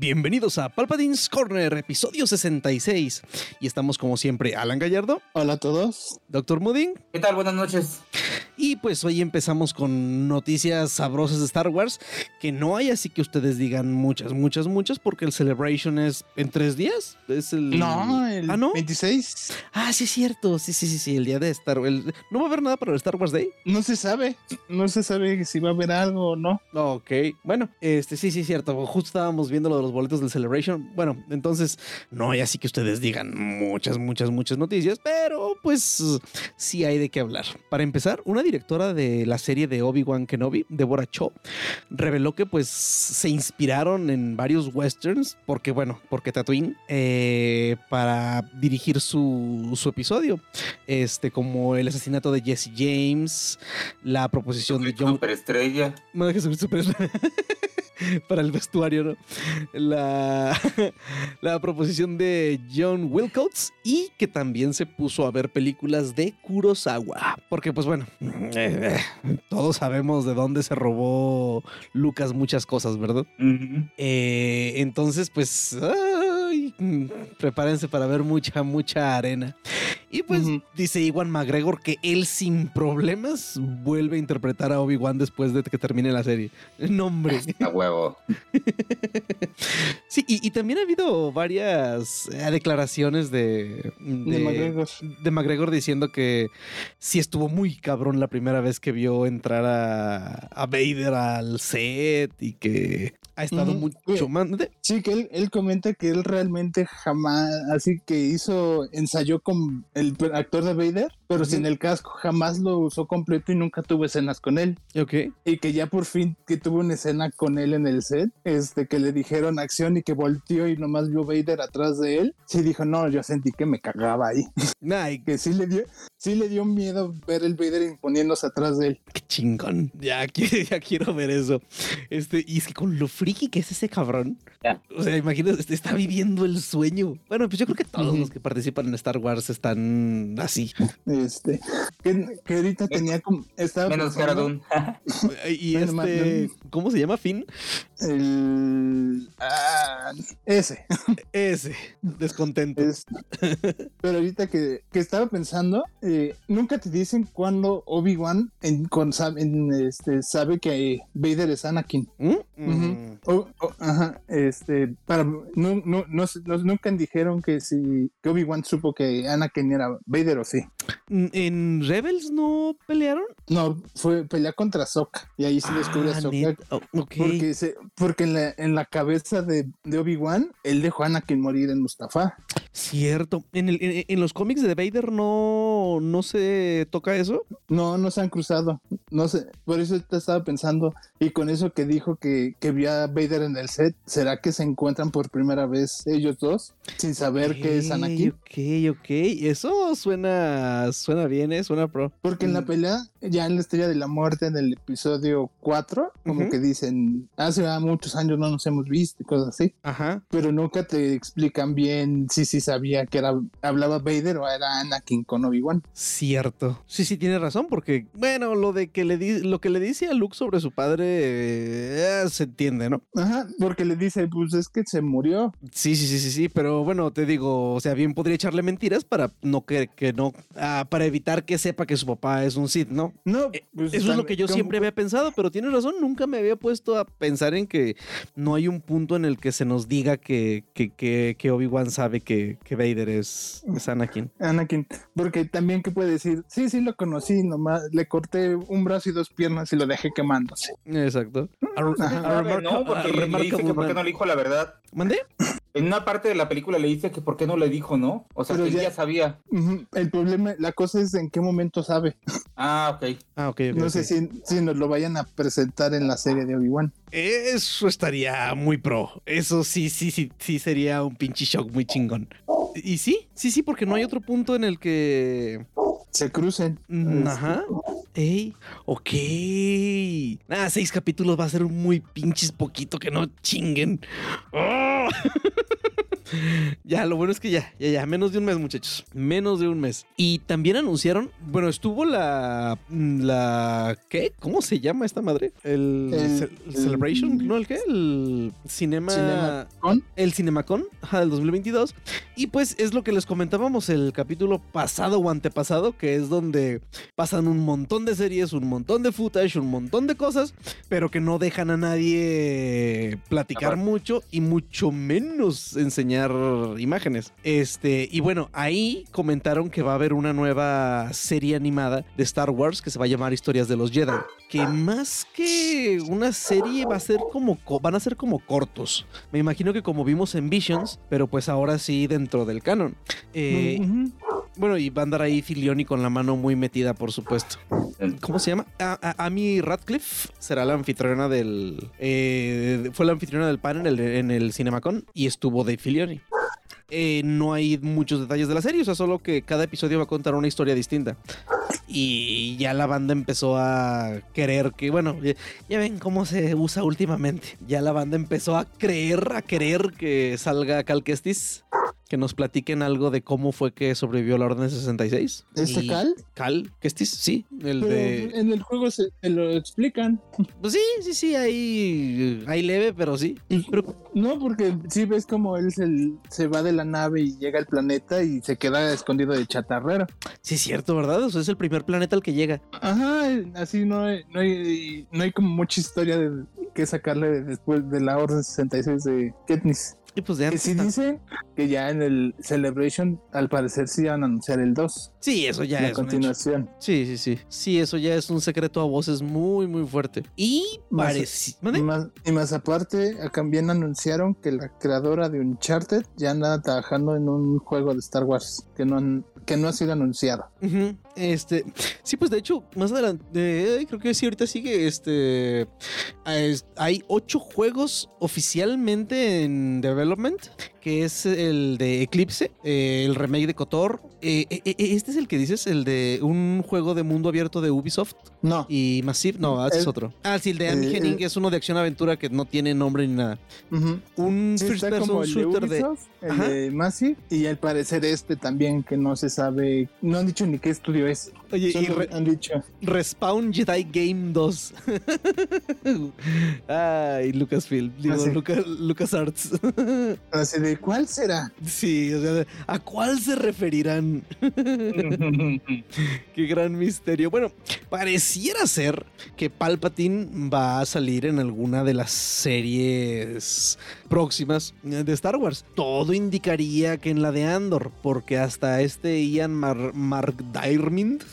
Bienvenidos a Palpatine's Corner, episodio 66. Y estamos como siempre, Alan Gallardo. Hola a todos. Doctor Mudding. ¿Qué tal? Buenas noches. Y pues hoy empezamos con noticias sabrosas de Star Wars, que no hay así que ustedes digan muchas, muchas, muchas, porque el Celebration es en tres días. Es el... No, el ¿Ah, no? 26. Ah, sí es cierto. Sí, sí, sí, sí, el día de Star Wars. ¿No va a haber nada para el Star Wars Day? No se sabe. No se sabe si va a haber algo o no. Ok, bueno, este sí, sí, cierto. Justo estábamos viendo lo de los boletos del Celebration. Bueno, entonces no hay así que ustedes digan muchas, muchas, muchas noticias, pero pues sí hay de qué hablar. Para empezar, una directora de la serie de Obi-Wan Kenobi, Deborah Cho, reveló que pues se inspiraron en varios westerns, porque bueno, porque Tatooine, eh, para dirigir su, su episodio, este como el asesinato de Jesse James, la proposición de John Superestrella. no dejes subir super para el vestuario, ¿no? La, la proposición de John Wilcox y que también se puso a ver películas de Kurosawa. Porque, pues bueno, eh, eh, todos sabemos de dónde se robó Lucas muchas cosas, ¿verdad? Eh, entonces, pues, mm, prepárense para ver mucha, mucha arena. Y pues dice Iwan McGregor que él sin problemas vuelve a interpretar a Obi-Wan después de que termine la serie. Nombre. A huevo. Sí, y, y también ha habido varias eh, declaraciones de, De McGregor. de McGregor diciendo que sí estuvo muy cabrón la primera vez que vio entrar a, a Vader al set y que ha estado mucho más. ¿de? Sí, que él, él comenta que él realmente jamás, así que hizo, ensayó con el actor de Vader, pero Ujú. sin el casco, jamás lo usó completo y nunca tuvo escenas con él. Ok. Y que ya por fin que tuvo una escena con él en el set, este que le dijeron acción y que volteó y nomás vio Vader atrás de él, sí dijo, no, yo sentí que me cagaba ahí. Ay, que sí le dio, sí le dio miedo ver el Vader imponiéndose atrás de él. qué chingón. Ya, ya quiero ver eso. Este, y es que con lo friki que es ese cabrón. O sea, imagínate, este, está viviendo el sueño. Bueno, pues yo creo que todos los que participan en Star Wars están así. Este, que, que ahorita tenía como, estaba Menos pensando Cara Y este, ¿cómo se llama? Finn. el, ah, ese, Ese, descontento. es- pero ahorita que, que estaba pensando, eh, nunca te dicen cuándo Obi-Wan en, con, en, este, sabe que Vader es Anakin. ¿Mm? Mm. Ajá, este, para, no, no, no- nunca dijeron que si que Obi-Wan supo que Anakin era Vader o sí. ¿En Rebels no pelearon? No, fue pelear contra Sokka y ahí se descubre a Ah, Sokka. Oh, ok. Porque, se, porque en, la, en la cabeza de, de Obi-Wan, él dejó a Anakin morir en Mustafa. Cierto. ¿En, el- en- en los cómics de Vader no, no se toca eso? No, no se han cruzado. No sé, por eso te estaba pensando. Y con eso que dijo que, que vio a Vader en el set, ¿será que se encuentran por primera vez ellos dos sin saber que es Anakin? Ok, ok. Eso suena, suena bien, ¿eh? Suena pro. Porque en la Mm. pelea, ya en la Estrella de la Muerte, en el episodio 4, como que dicen, hace ah, muchos años no nos hemos visto y cosas así. Ajá. Pero nunca te explican bien si sí sabía que era hablaba Vader o era Anakin con Obi-Wan. Cierto. Sí, sí, tiene razón, porque, bueno, lo de que le di- lo que le dice a Luke sobre su padre eh, se entiende, ¿no? Ajá, porque le dice, pues es que se murió. Sí, sí, sí, sí, sí, pero bueno, te digo, o sea, bien podría echarle mentiras para no que, que no, ah, para evitar que sepa que su papá es un Sith, ¿no? No, Eh, pues, Eso es lo que yo como- siempre había pensado, pero tienes razón, nunca me había puesto a pensar en que no hay un punto en el que se nos diga que, que, que, que Obi-Wan sabe que, que Vader es, es Anakin. Anakin, porque también que puede decir, sí, sí lo conocí, nomás le corté un brazo y dos piernas y lo dejé quemándose. Exacto. A- a remarca- no, a porque le que por qué no le dijo la verdad. ¿Mandé? En una parte de la película le dice que por qué no le dijo, ¿no? O sea, Pero que él ya- ya sabía. El problema, la cosa es en qué momento sabe. Ah, ok. Ah, ok, ok, No sé si, si nos lo vayan a presentar en la serie de Obi-Wan. Eso estaría muy pro. Eso sí, sí, sí, sí sería un pinche shock muy chingón. Y sí, sí, sí, porque no hay otro punto en el que. Se crucen. Mm, Este, Ajá. Ey, ok. Nada, seis capítulos va a ser muy pinches poquito que no chinguen. ¡Oh! ya, lo bueno es que ya, ya, ya, menos de un mes, muchachos. Menos de un mes. Y también anunciaron, bueno, estuvo la. La. ¿Qué? ¿Cómo se llama esta madre? El. El- Ce- el Celebration, ¿no? ¿El qué? El Cinema. Cinema con El Cinemacon ajá, del 2022. Y pues es lo que les comentábamos el capítulo pasado o antepasado, que es donde pasan un montón de series, un montón de footage, un montón de cosas, pero que no dejan a nadie platicar Aparte. mucho y mucho menos enseñar imágenes. Este, y bueno, ahí comentaron que va a haber una nueva serie animada de Star Wars que se va a llamar Historias de los Jedi. Que más que una serie va a ser como co- van a ser como cortos. Me imagino que como vimos en Visions, pero pues ahora sí dentro del canon. Eh, bueno, y va a andar ahí Filioni con la mano muy metida, por supuesto. ¿Cómo se llama? A- a- Amy Radcliffe será la anfitriona del. eh, fue la anfitriona del panel en el, en el Cinemacon y estuvo Dave Filioni. Eh, no hay muchos detalles de la serie, o sea, solo que cada episodio va a contar una historia distinta. Y ya la banda empezó a querer que, bueno, ya, ya ven cómo se usa últimamente. Ya la banda empezó a creer, a querer que salga Cal Kestis, que nos platiquen algo de cómo fue que sobrevivió la Orden 66. ¿Este Cal? Cal Kestis, sí, el Pero de... en el juego se te lo explican. Pues sí, sí, sí, ahí, ahí leve, pero sí. Pero No, porque sí ves como él se, se va de la nave y llega al planeta y se queda escondido de chatarrero. sí es cierto, ¿verdad? O sea, es el primer planeta al que llega. Ajá, así no hay, no hay, no hay como mucha historia de, que sacarle después de la Orden 66 de Katniss. Y pues de Que está- dicen que ya en el Celebration, al parecer, sí van a anunciar el 2. Sí, eso ya la es continuación. Sí, sí, sí. Sí, eso ya es un secreto a voces muy, muy fuerte. Y Más- parece... Y más, y más aparte, también anunciaron que la creadora de Uncharted ya anda trabajando en un juego de Star Wars que no, han- que no ha sido anunciado. Ujú, Este, sí, pues de hecho, más adelante, eh, creo que sí, ahorita sigue, este, es- hay ocho juegos oficialmente en development, que es el de Eclipse, eh, el remake de Kotor, eh, este es el que dices, el de un juego de mundo abierto de Ubisoft No, y Massive, no, ese es otro. Ah, sí, el de Inc. el- es uno de acción-aventura que no tiene nombre ni nada. Un Sí, first person de shooter de... Ubisoft, el Ajá. de Massive, y al parecer este también que no se sabe, no han dicho ni qué estudio Oye, y Solo re- han dicho. Respawn Jedi Game 2. Ay, Lucasfilm. Digo, Ah, sí. Luca- LucasArts. Así de, ¿cuál será? sí, o sea, ¿a cuál se referirán? Qué gran misterio. Bueno, pareciera ser que Palpatine va a salir en alguna de las series próximas de Star Wars. Todo indicaría que en la de Andor, porque hasta este Ian Mar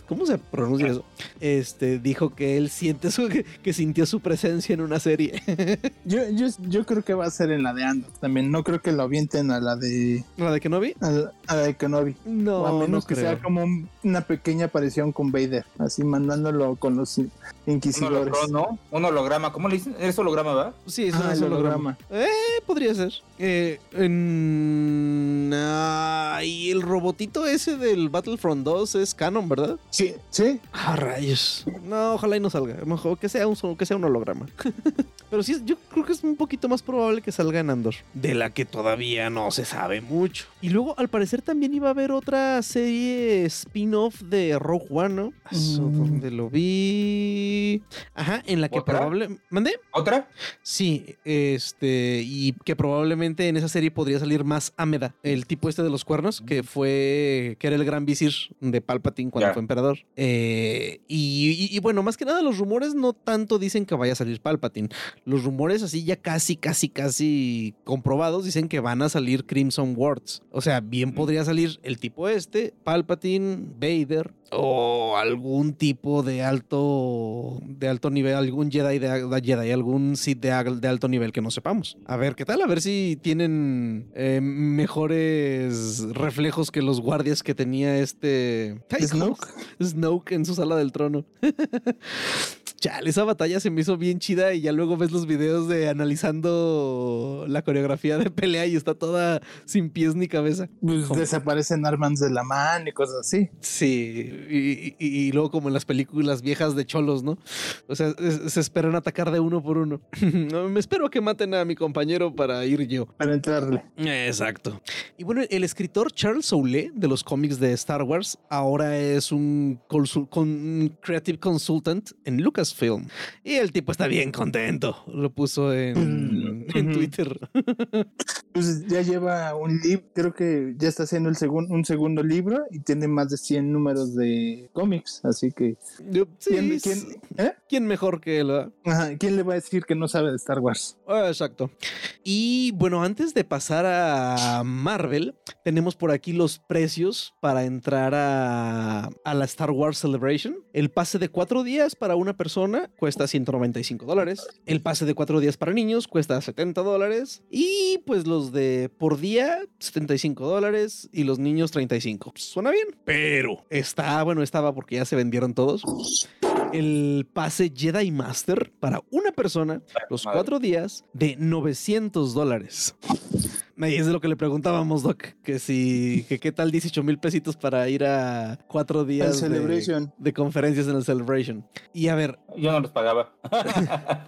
¿cómo se pronuncia eso? Este dijo que él siente su, que, que sintió su presencia en una serie. Yo, yo, yo creo que va a ser en la de Andor también. No creo que lo avienten a la de, ¿La de Kenobi? a la, a la de Kenobi. No, o a menos no que creo. sea como un- una pequeña aparición con Vader, así mandándolo con los Un inquisidores. holograma, ¿no? Un holograma. ¿Cómo le dicen? ¿Es holograma, va? Sí, es Ah, holograma. Eh, podría ser. Eh, en... Ay, el robotito ese del Battlefront 2 es canon, ¿verdad? Sí, sí. Ah, rayos. No, ojalá y no salga. Mejor que sea un, solo- que sea un holograma. Pero sí, yo creo que es un poquito más probable que salga en Andor. De la que todavía no se sabe mucho. Y luego, al parecer, también iba a haber otra serie spin-off de Rogue One, ¿no? Eso, Mm. ¿dónde lo vi? Ajá, en la que ¿Otra? probable... ¿Mandé? ¿Otra? Sí, este, y que probablemente en esa serie podría salir más Ameda, el tipo este de los cuernos, que fue, que era el gran visir de Palpatine cuando fue emperador. Eh, y, y- y bueno, más que nada los rumores no tanto dicen que vaya a salir Palpatine. los rumores así ya casi, casi, casi comprobados dicen que van a salir Crimson Wards. O sea, bien podría salir el tipo este, Palpatine, Vader o algún tipo de alto de alto nivel, algún Jedi de, de Jedi, algún Sith de, al- de alto nivel que no sepamos. A ver qué tal, a ver si tienen eh, mejores reflejos que los guardias que tenía este. Snoke. En su sala del trono. Chale, esa batalla se me hizo bien chida y ya luego ves los videos de analizando la coreografía de pelea y está toda sin pies ni cabeza. Pues desaparecen armas de la mano y cosas así. Sí, y, y- y luego como en las películas viejas de cholos, ¿no? O sea, es- se esperan atacar de uno por uno. No, Me espero que maten a mi compañero para ir yo. Para entrarle. Exacto. Y bueno, el escritor Charles Soule de los cómics de Star Wars ahora es un, creative consultant en Lucasfilm. Y el tipo está bien contento. Lo puso en, en Ujú. Twitter. Pues ya lleva un libro, creo que ya está haciendo el segun- un segundo libro y tiene más de 100 números de cómics. Así que, Yo, sí, ¿quién, quién- eh? ¿quién mejor que él? Ajá, ¿quién le va a decir que no sabe de Star Wars? Ah, exacto. Y bueno, antes de pasar a Marvel, tenemos por aquí los precios para entrar a, a la Star Wars Celebration. El pase de cuatro días para una persona cuesta 195 dólares. El pase de cuatro días para niños cuesta 70 dólares. Y pues los de por día, 75 dólares. Y los niños, 35. Pues, suena bien. Pero está, bueno, estaba porque ya se vendieron todos. El pase Jedi Master para una persona los cuatro días de 900 dólares. Y es de lo que le preguntábamos, Doc, que si, que qué tal 18 mil pesitos para ir a cuatro días de, Celebration. de conferencias en el Celebration. Y a ver, Yo no los pagaba.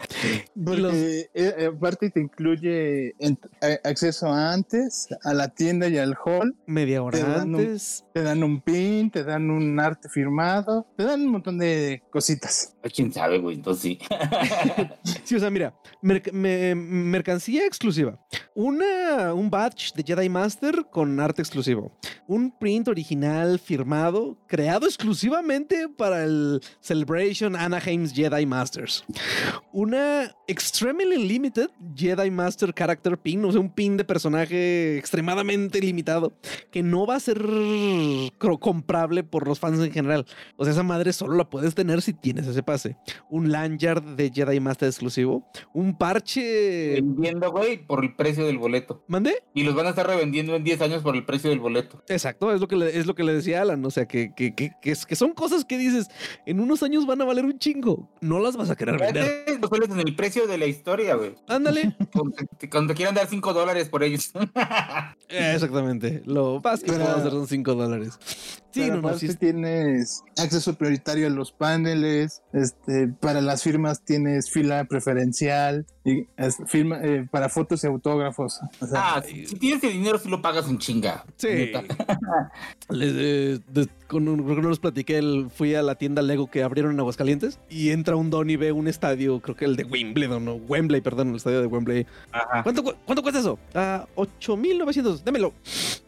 Porque Los- eh, eh, aparte te incluye en- eh, acceso antes a la tienda y al hall. media hora Te dan un- antes. Te dan un pin, te dan un arte firmado, te dan un montón de cositas. ¿Quién sabe, güey? Entonces sí. Sí, o sea, mira, merc- me- mercancía exclusiva. Una, un badge de Jedi Master con arte exclusivo. Un print original firmado, creado exclusivamente para el Celebration Anaheim's Jedi Masters. Una Extremely Limited Jedi Master Character Pin, o sea, un pin de personaje extremadamente limitado que no va a ser comprable por los fans en general. O sea, esa madre solo la puedes tener si tienes ese pase. Un lanyard de Jedi Master exclusivo. Un parche. Vendiendo, güey, por el precio del boleto. Y los van a estar revendiendo en 10 años por el precio del boleto. Exacto, es lo que le, es lo que le decía Alan. O sea, que, que, que, que son cosas que dices, en unos años van a valer un chingo. No las vas a querer vender. Los en el precio de la historia, güey. Ándale. Cuando te- quieran dar 5 dólares por ellos. Eh, Exactamente. Lo más que puedo hacer son 5 dólares. Sí, no, no, sí. tienes acceso prioritario a los paneles, este, para las firmas tienes fila preferencial, y es- firma, eh, para fotos y autógrafos. O sea, Ah, si, si tienes el dinero, sí lo pagas en chinga. Sí. Les, eh, de- con un, creo que no les platiqué, el- fui a la tienda Lego que abrieron en Aguascalientes y entra un don y ve un estadio, creo que el de Wimbledon, no, Wembley, perdón, el estadio de Wembley. Ajá. ¿Cuánto, cu- cuánto cuesta eso? Ah, 8,900, démelo.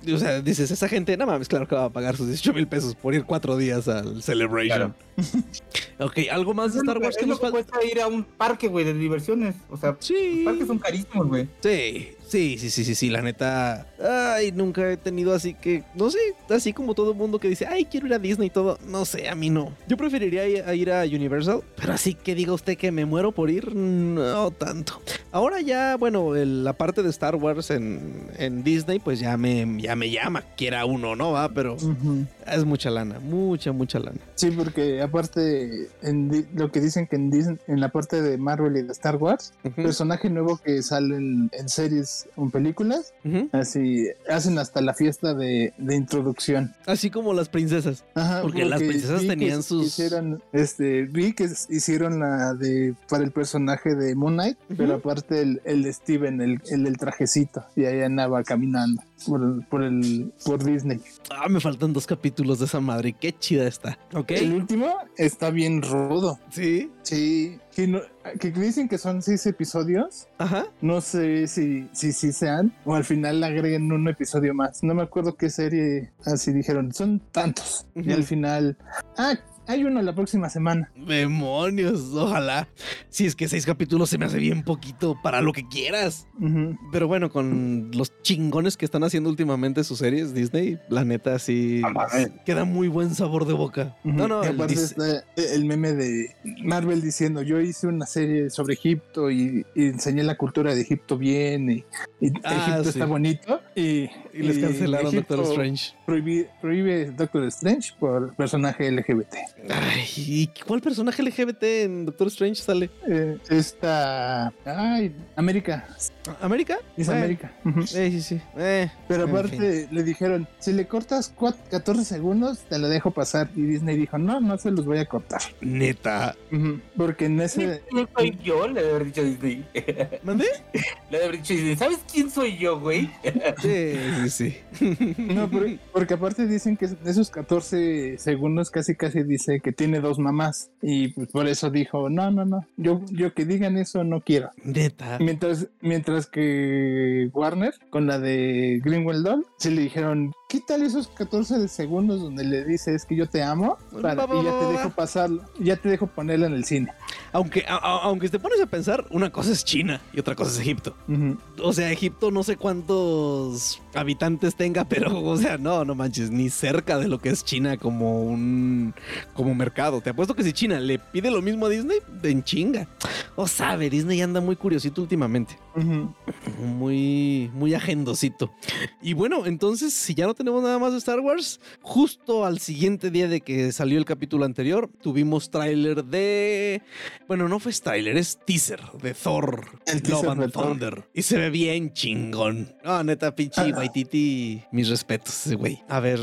Y, o sea, dices, esa gente, no mames, claro que va a pagar sus 18 mil pesos por ir cuatro días al Celebration. ok, ¿algo más de Star que- Wars que es nos falta? cuesta ir a un parque, güey, de diversiones. O sea, Sí. los parques son carísimos, güey. Sí, sí, sí, sí, sí, sí, la neta. Ay, nunca he tenido así que, no sé, así como todo el mundo que dice, ay, quiero ir a Disney y todo. No sé, a mí no. Yo preferiría ir a, Universal, pero así que diga usted que me muero por ir, no tanto. Ahora ya, bueno, el- la parte de Star Wars en, en Disney, pues ya me, ya me llama, quiera uno, ¿no? Va, pero es mucha lana, mucha, mucha lana. Sí, porque aparte, en lo que dicen que en, Disney- en la parte de Marvel y de Star Wars, personaje nuevo que sale en, en series o en películas, así hacen hasta la fiesta de, de introducción. Así como las princesas. Ajá, Porque las princesas tenían sus- Hicieron, este, vi que hicieron la de para el personaje de Moon Knight, pero aparte el, el de Steven, el, el del trajecito, y ahí andaba caminando por el, por el por Disney. Ah, me faltan dos capítulos de esa madre, qué chida está. Ok. El último está bien rudo. Sí. Sí, que, no- que dicen que son seis episodios. Ajá. No sé si, si, si sean o al final agreguen un episodio más. No me acuerdo qué serie así dijeron. Son tantos. Y al final, ah, hay uno la próxima semana. Demonios, ojalá. Si es que seis capítulos se me hace bien poquito para lo que quieras. Pero bueno, con los chingones que están haciendo últimamente sus series, Disney, la neta sí No mames. queda muy buen sabor de boca. Ujú. No, no, Y el aparte está el meme de Marvel diciendo, yo hice una serie sobre Egipto y, y enseñé la cultura de Egipto bien y, y Ah, Egipto sí. está bonito. Y, y les cancelaron Doctor Strange. Prohíbe, prohíbe Doctor Strange por personaje LGBT. Ay, ¿y cuál personaje LGBT en Doctor Strange sale? Eh, esta... Ay, América. ¿América? Es Eh, América. Ujú. eh, sí, sí. Eh, Pero en aparte le dijeron, si le cortas cuat- 14 segundos, te la dejo pasar. Y Disney dijo, no, no se los voy a cortar. Neta. Porque en ese... ¿Quién soy yo? Le debe haber dicho Disney. ¿Mandé? Le debe haber dicho Disney. ¿Sabes quién soy yo, güey? Sí, sí, sí. No, por- porque aparte dicen que de esos 14 segundos casi casi dice que tiene dos mamás. Y pues por eso dijo, no, no, no. Yo, yo que digan eso no quiero. Neta. Mientras, mientras que Warner, con la de Greenwell Doll, se le dijeron, quítale esos 14 segundos donde le dices que yo te amo para- y ya te dejo pasarlo, ya te dejo ponerla en el cine. Aunque, a- aunque te pones a pensar, una cosa es China y otra cosa es Egipto. O sea, Egipto no sé cuántos habitantes tenga, pero, o sea, no, no manches, ni cerca de lo que es China como un como mercado. Te apuesto que si China le pide lo mismo a Disney, en chinga. O sabe, Disney anda muy curiosito últimamente. Muy, muy agendosito. Y bueno, entonces, si ya no tenemos nada más de Star Wars, justo al siguiente día de que salió el capítulo anterior, tuvimos tráiler de. Bueno, no fue tráiler, es teaser de Thor. El teaser Love and de Thor. Thunder. Y se ve bien chingón. No, neta, pinche Ah. Waititi. Mis respetos, ese güey. A ver,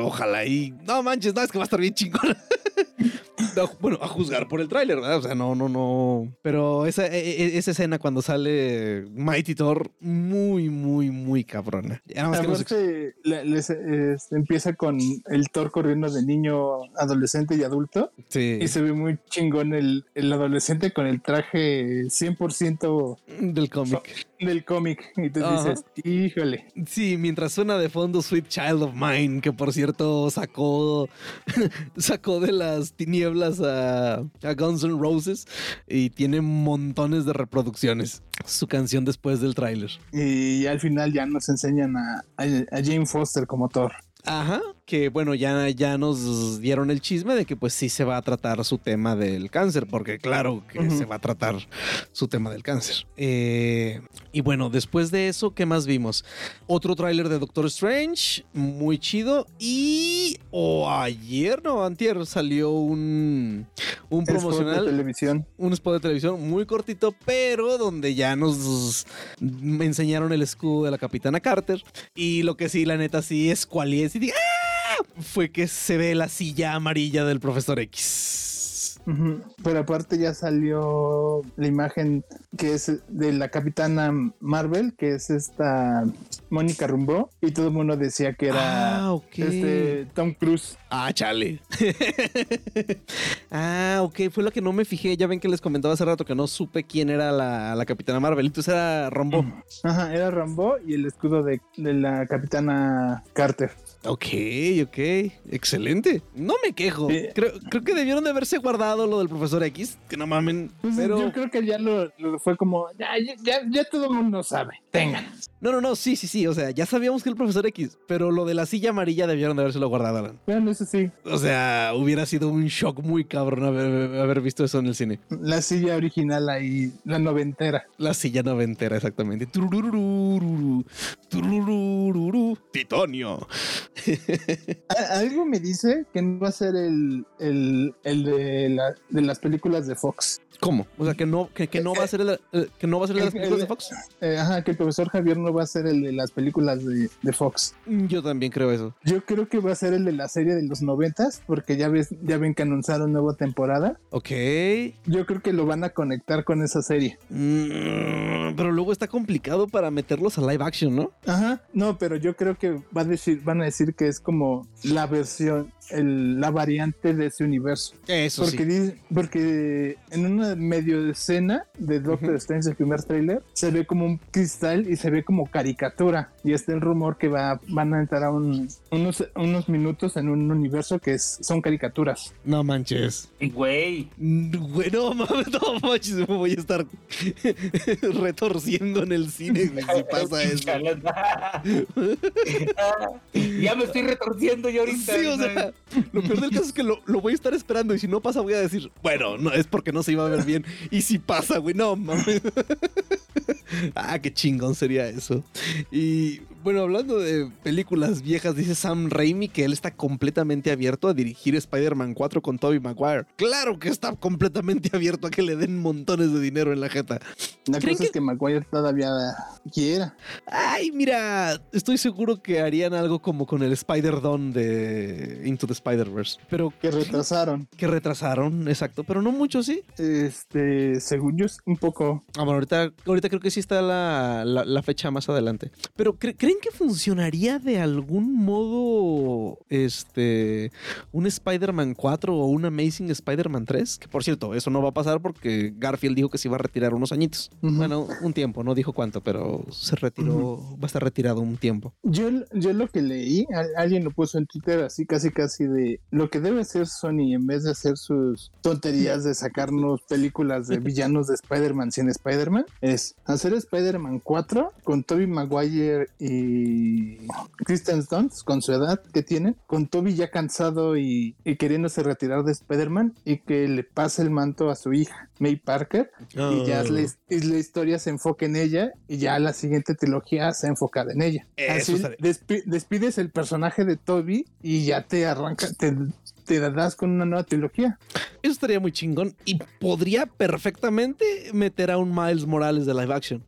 ojalá y. No manches, no, es que va a estar bien chingón. No, bueno, a juzgar por el tráiler, ¿verdad? O sea, no, no, no. Pero esa, e- e- esa escena cuando sale Mighty Thor, muy, muy, muy cabrona. Nada más que les- es- empieza con el Thor corriendo de niño, adolescente y adulto. Sí, Y se ve muy chingón el, el adolescente con el traje 100% del cómic. Del cómic. Y tú Ajá. dices, híjole. Sí, mientras suena de fondo Sweet Child of Mine, que por cierto sacó, sacó de las tinieblas a, a Guns N' Roses y tiene montones de reproducciones. Su canción después del tráiler. Y al final ya nos enseñan a, a, a Jane Foster como Thor. Ajá, que bueno, ya, ya nos dieron el chisme de que pues sí se va a tratar su tema del cáncer, porque claro que se va a tratar su tema del cáncer. Eh, y bueno, después de eso, ¿qué más vimos? Otro tráiler de Doctor Strange, muy chido, y o ayer, no, antier, salió un, un El spot de promocional televisión. un spot de televisión muy cortito, pero donde ya nos me enseñaron el escudo de la Capitana Carter. Y lo que sí, la neta, sí es cual y es. y diga, ¡ah! Fue que se ve la silla amarilla del profesor X. Pero aparte ya salió la imagen que es de la capitana Marvel, que es esta Mónica Rumbo, y todo el mundo decía que era Ah, este Tom Cruise. Ah, chale. ah, ok. Fue lo que no me fijé. Ya ven que les comentaba hace rato que no supe quién era la, la Capitana Marvel. Entonces era Rombo. Ajá, era Rambo y el escudo de, de la capitana Carter. Ok, ok. Excelente. No me quejo. Sí. Creo, creo que debieron de haberse guardado lo del profesor X. Que no mamen. Pues Pero... yo creo que ya lo, lo fue como, ya, ya, ya, ya todo el mundo sabe. Tengan. No, no, no. Sí, sí, sí. O sea, ya sabíamos que el profesor X. Pero lo de la silla amarilla debieron de habérselo guardado, Alan. Bueno, eso sí, O sea, hubiera sido un shock muy cabrón haber, haber visto eso en el cine. la silla original ahí, la noventera. La silla noventera, exactamente. Turururururu, turururururu, Titanio. Algo me dice que no va a ser el, el, el de, la- de las películas de Fox. ¿Cómo? O sea, que no, que, que no va a ser el, eh, que no va a ser el de las películas de Fox. Eh, ajá, que el profesor Javier no va a ser el de las películas de, de Fox. Yo también creo eso. Yo creo que va a ser el de la serie de los noventas, porque ya ves, ya ven que anunciaron nueva temporada. Ok. Yo creo que lo van a conectar con esa serie. Mm, pero luego está complicado para meterlos a live action, ¿no? Ajá, no, pero yo creo que va a decir, van a decir que es como la versión, el- la variante de ese universo. Eso Porque, sí. di- porque en una medio escena de Doctor. Strange, el primer tráiler, se ve como un cristal y se ve como caricatura. Y está el rumor que va, van a entrar a un- unos, unos minutos en un universo que es, son caricaturas. No manches. Güey. Güey, no mames, no manches, me voy a estar retorciendo en el cine si pasa eso. ya me estoy retorciendo yo ahorita. Sí, o sea, lo peor del caso es que lo, lo voy a estar esperando y si no pasa voy a decir, bueno, no es porque no se iba a ver bien. Y si pasa, güey, no mames. ah, qué chingón sería eso. Y bueno, hablando de películas viejas, dice Sam Raimi que él está completamente abierto a dirigir Spider-Man 4 con Tobey Maguire. Claro que está completamente abierto a que le den montones de dinero en la jeta. La ¿Creen cosa es que Maguire todavía quiera. Ay, mira, estoy seguro que harían algo como con el Spider-Don de Into the Spider-Verse. Pero Que retrasaron. que retrasaron, exacto, pero no mucho, sí. Este, según yo, es un poco. Ah, bueno, ahorita, ahorita creo que sí está la, la- la fecha más adelante. Pero ¿cre- ¿creen que funcionaría de algún modo este un Spider-Man 4 o un Amazing Spider-Man 3? Que por cierto, eso no va a pasar porque Garfield dijo que se iba a retirar unos añitos. Bueno, un tiempo, no dijo cuánto, pero se retiró, va a estar retirado un tiempo. Yo, yo lo que leí, al- alguien lo puso en Twitter así, casi, casi de lo que debe hacer Sony en vez de hacer sus tonterías de sacarnos películas de villanos de Spider-Man sin Spider-Man, es hacer Spider-Man 4 con Tobey Maguire y Kristen Dunst con su edad que tienen, con Toby ya cansado y, y queriéndose retirar de Spider-Man y que le pase el manto a su hija, May Parker, y ya la, y la historia se enfoca en ella y ya la siguiente trilogía se enfocada en ella. Eso Así despi- despides el personaje de Toby y ya te arranca, te, te das con una nueva trilogía. Eso estaría muy chingón y podría perfectamente meter a un Miles Morales de live action.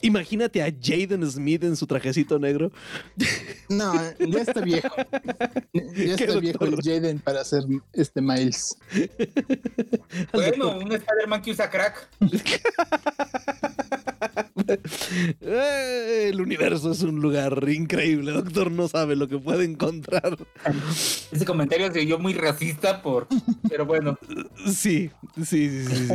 Imagínate a Jaden Smith en su trajecito negro. No, ya está viejo. Ya ¿Qué está viejo el? Jaden para hacer este Miles. Bueno, un Spider-Man que usa crack. Eh, El universo es un lugar increíble. Doctor no sabe lo que puede encontrar. Ese comentario se oyó muy racista por. Pero bueno. Sí, sí, sí, sí, sí.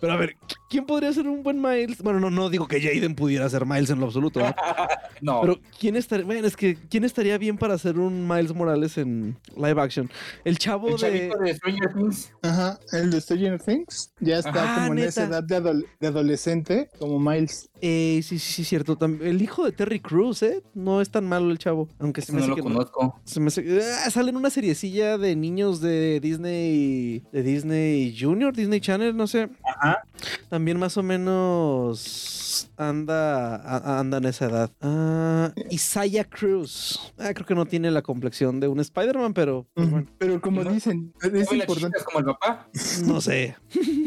Pero a ver, ¿quién podría ser un buen Miles? Bueno, no, no digo que Jaden pudiera ser Miles en lo absoluto, ¿no? No. Pero ¿quién estaría? Bueno, es que ¿quién estaría bien para hacer un Miles Morales en live action? El chavo el de. de Stranger Things. Ajá, el de Stranger Things ya está Ah, como en esa edad de, de adolescente, como Miles. Eh, sí, sí, sí, cierto. El hijo de Terry Crews, ¿eh? No es tan malo el chavo. Aunque se me No hace lo que no. conozco. Se me hace- ah, sale en una seriecilla de niños de Disney. De Disney Junior, Disney Channel, no sé. Ajá. También más o menos anda, a- anda en esa edad. Ah, Isaiah Cruz. Ah, creo que no tiene la complexión de un Spider-Man, pero pues, bueno, Pero como ¿No? dicen, es ¿Mueve las importante, como el papá? no sé.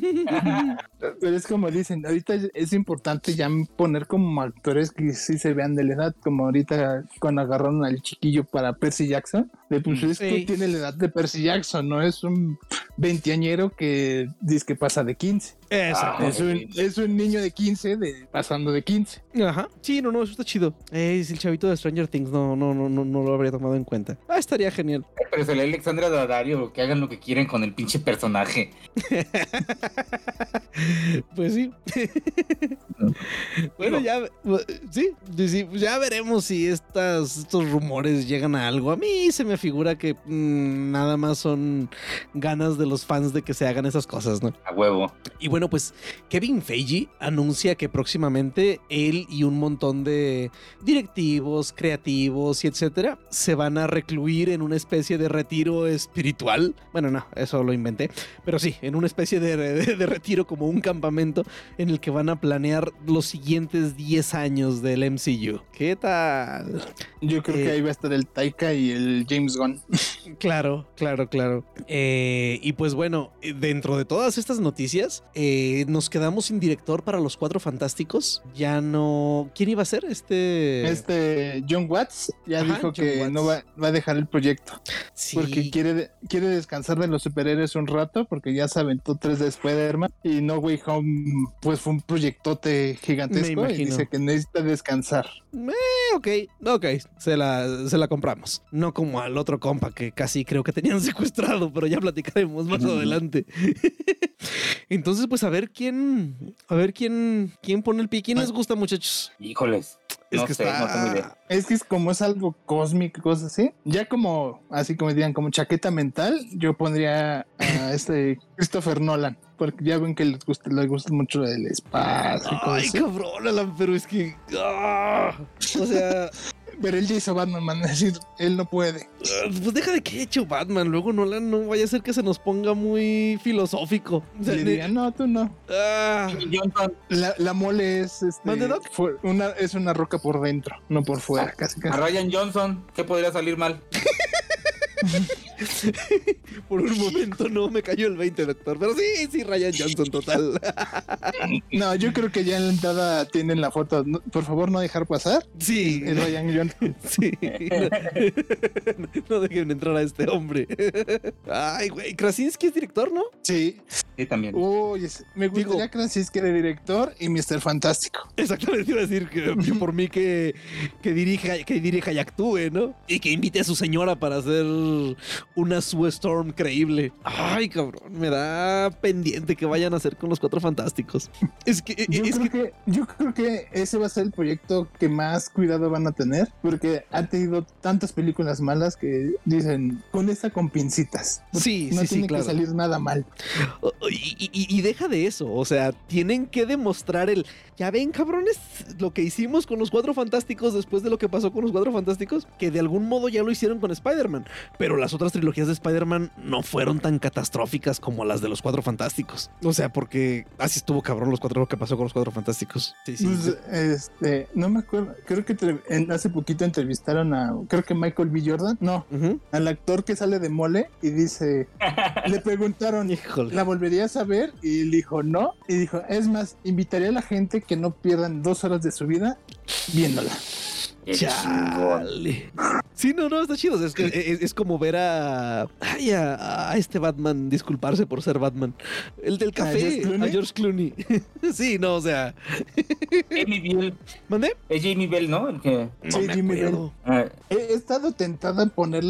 pero es como dicen, ahorita es importante ya poner como actores que sí se vean de la edad, como ahorita cuando agarraron al chiquillo para Percy Jackson, de pues es Sí. que tiene la edad de Percy Jackson, no es un veinteañero que dice que pasa de 15. Exacto. Ah, Es un, es un niño de 15 de, pasando de 15. Ajá. Sí, no, no, eso está chido. Es el chavito de Stranger Things. No, no, no, no, no lo habría tomado en cuenta. Ah, estaría genial. Pero se le Alexandra Daddario, que hagan lo que quieren con el pinche personaje. Pues sí. Bueno, ya, sí, sí, sí, pues ya veremos si estas, estos rumores llegan a algo. A mí se me figura que mm, nada más son ganas de los fans de que se hagan esas cosas, ¿no? A huevo. Y bueno, pues Kevin Feige anuncia que próximamente él y un montón de directivos, creativos y etcétera se van a recluir en una especie de retiro espiritual. Bueno, no, eso lo inventé, pero sí, en una especie de, de- de retiro como un campamento en el que van a planear los siguientes 10 años del MCU. ¿Qué tal? Yo creo Eh. que ahí va a estar el Taika y el James Gunn. Claro, claro, claro. Eh, y pues bueno, dentro de todas estas noticias, eh, nos quedamos sin director para los Cuatro Fantásticos. Ya no. ¿Quién iba a ser? Este. Este John Watts ya dijo que no va, a dejar el proyecto. Sí. Porque quiere, quiere descansar de los superhéroes un rato, porque ya se aventó tres de Spider-Man. Y No Way Home, pues fue un proyectote gigantesco. Y dice que necesita descansar. Eh, ok, ok, se la, se la compramos. No como al otro compa que casi creo que tenían secuestrado, pero ya platicaremos más adelante. Entonces, pues a ver quién, a ver quién, quién pone el pie. ¿Quién les gusta, muchachos? Híjoles. Es que está... Es que es como es algo cósmico, cosas así. Ya como, así como dirían, como chaqueta mental, yo pondría a este Christopher Nolan. Porque ya ven que les gusta, les gusta mucho el espacio. Ay, cabrón, Alan, pero es que. ¡ah! O sea. Pero él ya hizo Batman, man. Es decir, él no puede. Ah, pues deja de que haya hecho Batman. Luego no, no vaya a ser que se nos ponga muy filosófico. O no, tú no. Ah. La, la, mole es. Este, una, es una roca por dentro, no por fuera. Casi, casi. A Ryan Johnson, ¿qué podría salir mal? Por un momento no me cayó el 20, doctor. Pero sí, sí, Ryan Johnson, total. no, yo creo que ya en la entrada tienen la foto. por favor, no dejar pasar. Sí. Ryan Johnson. Sí. No, dejen entrar a este hombre. Ay, güey. Krasinski es director, ¿no? Sí. Sí, también. Uy, me gustaría Krasinski de director y Mr. Fantástico. Exactamente, iba a decir que, por mí que, que, dirija, que dirija y actúe, ¿no? Y que invite a su señora para hacer una Sue Storm creíble. Ay, cabrón, me da pendiente que vayan a hacer con los cuatro fantásticos. Es que, yo, creo que... yo creo que ese va a ser el proyecto que más cuidado van a tener, porque han tenido tantas películas malas que dicen con esta con pincitas. Sí, no sí, tiene que salir nada mal. Y, y, deja de eso, o sea, tienen que demostrar el. Ya ven, cabrones, lo que hicimos con los cuatro fantásticos después de lo que pasó con los cuatro fantásticos, que de algún modo ya lo hicieron con Spider-Man. Pero las otras trilogías de Spider-Man no fueron tan catastróficas como las de los Cuatro Fantásticos. O sea, porque así estuvo cabrón los cuatro lo que pasó con los Cuatro Fantásticos. Sí, sí. Pues, este, no me acuerdo. Creo que hace poquito entrevistaron a, creo que Michael B. Jordan, no, al actor que sale de Mole y dice, le preguntaron, ¿la volverías a ver? Y él dijo, no. Y dijo, es más, invitaría a la gente que no pierdan dos horas de su vida viéndola. Chale. Sí, no, no, está chido. es, que, es, como ver a, a, este Batman disculparse por ser Batman. El del café, a George Clooney. sí, no, o sea. Jamie Bell. ¿Mandé? Es Jamie Bell, ¿no? El que... sí, Jamie Bell. Ah. He, estado tentada en poner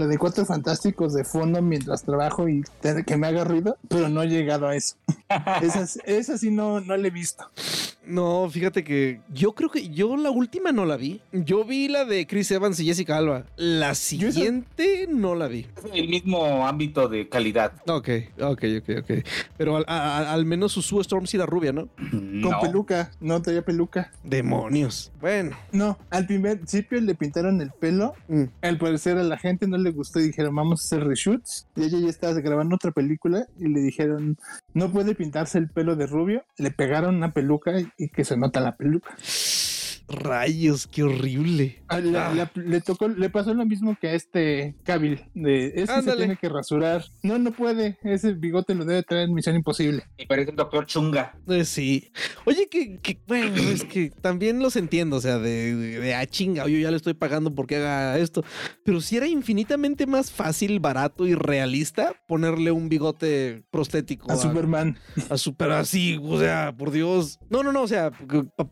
la, de Cuatro Fantásticos de fondo mientras trabajo y que me haga ruido, pero no he llegado a eso. esa, esa sí no, no la he visto. No, fíjate que yo creo que yo la última no la vi. Yo vi la de Chris Evans y Jessica Alba. La siguiente no la vi. El mismo ámbito de calidad. Ok, ok, ok, ok. Pero al, menos su Sue Storm sí era rubia, ¿no? Con peluca, no tenía peluca. Demonios. Bueno. No, al primer principio le pintaron el pelo. Mm. Al parecer a la gente no le gustó y dijeron, vamos a hacer reshoots. Y ella ya estaba grabando otra película y le dijeron, no puede pintarse el pelo de rubio. Le pegaron una peluca y que se nota la peluca. Rayos, qué horrible. Ah, ah. le tocó, le pasó lo mismo que a este Cabil. De ese se tiene que rasurar. No, no puede. Ese bigote lo debe traer en Misión Imposible. Y parece el doctor Chunga. Eh, sí. Oye, que, bueno, es que también los entiendo. O sea, de, de, a ah, chinga, yo ya le estoy pagando porque haga esto. Pero si era infinitamente más fácil, barato y realista ponerle un bigote prostético a, Superman. A Super así, o sea, por Dios. No, no, no. O sea,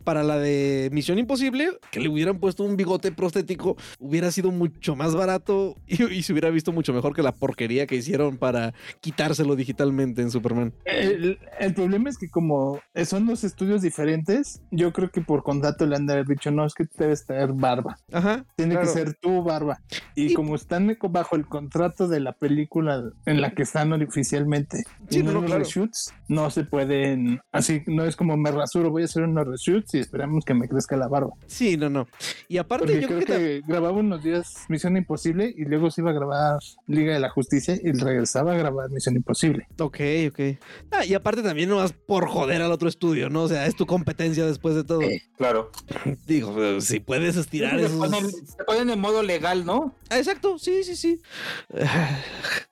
para la de Misión Imposible posible que le hubieran puesto un bigote prostético, hubiera sido mucho más barato y, se hubiera visto mucho mejor que la porquería que hicieron para quitárselo digitalmente en Superman. El, problema es que como son dos estudios diferentes, yo creo que por contrato le han de haber dicho, no, es que debes tener barba. Ajá. Tiene que ser tu barba. Y, como están bajo el contrato de la película en la que están oficialmente, sí, no, los reshoots, no se pueden, así, no es como me rasuro, voy a hacer unos reshoots y esperamos que me crezca la barba barba. Sí, no, no. Y aparte, Porque yo creo creo que. que grababa unos días Misión Imposible y luego se iba a grabar Liga de la Justicia y regresaba a grabar Misión Imposible. Ok, ok. Ah, y aparte también no vas por joder al otro estudio, ¿no? O sea, es tu competencia después de todo. Claro. Digo, eh, si puedes estirar ponen, se ponen en modo legal, ¿no? Ah, exacto, sí, sí, sí.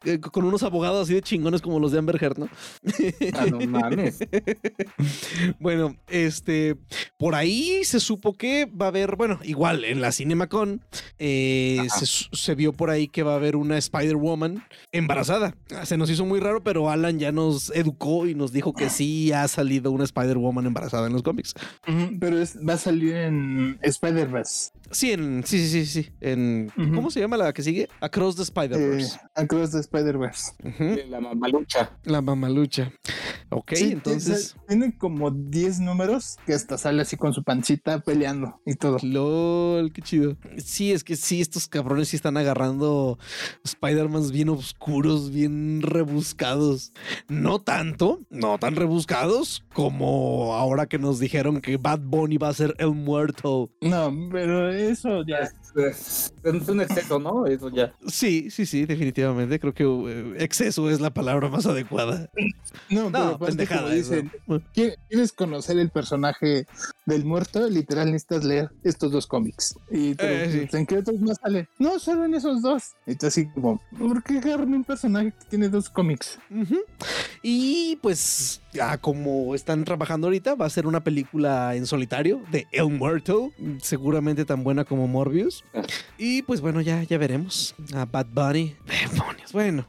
Eh, Con unos abogados así de chingones como los de Amber Heard, ¿no? Ah, no mames. Bueno, este, por ahí se supo que va a haber, bueno, igual en la CinemaCon eh, se, vio por ahí que va a haber una Spider-Woman embarazada. Se nos hizo muy raro, pero Alan ya nos educó y nos dijo que sí ha salido una Spider-Woman embarazada en los cómics. Pero es, va a salir en Spider-Verse. Sí, en, sí, sí, sí, sí. En. ¿Cómo se llama la que sigue? Across the Eh, Spider-Verse. Across the Spider-Verse. La mamalucha. La mamalucha. Ok, Sí, entonces. tiene como 10 números que hasta sale así con su pancita peleando y todo. LOL, qué chido. Sí, es que sí, estos cabrones sí están agarrando Spider-Mans bien oscuros, bien rebuscados. No tanto, no tan rebuscados como ahora que nos dijeron que Bad Bunny va a ser el muerto. No, pero eso ya. Es, es un exceso, ¿no? Eso ya. Sí, sí, sí, definitivamente. Creo que eh, exceso es la palabra más adecuada. No, No, pendejada. como dicen, eso. "¿Qui- ¿quieres conocer el personaje del muerto? Literal necesitas leer estos dos cómics. Y Eh, sí. pues, ¿en qué otros más sale? No, solo en esos dos. Y tú así como, ¿por qué agarran un personaje que tiene dos cómics? Y pues, ya como están trabajando ahorita, va a ser una película en solitario de El Muerto, seguramente tan buena como Morbius. Y pues bueno, ya, ya veremos. A Bad Bunny. Demonios, bueno.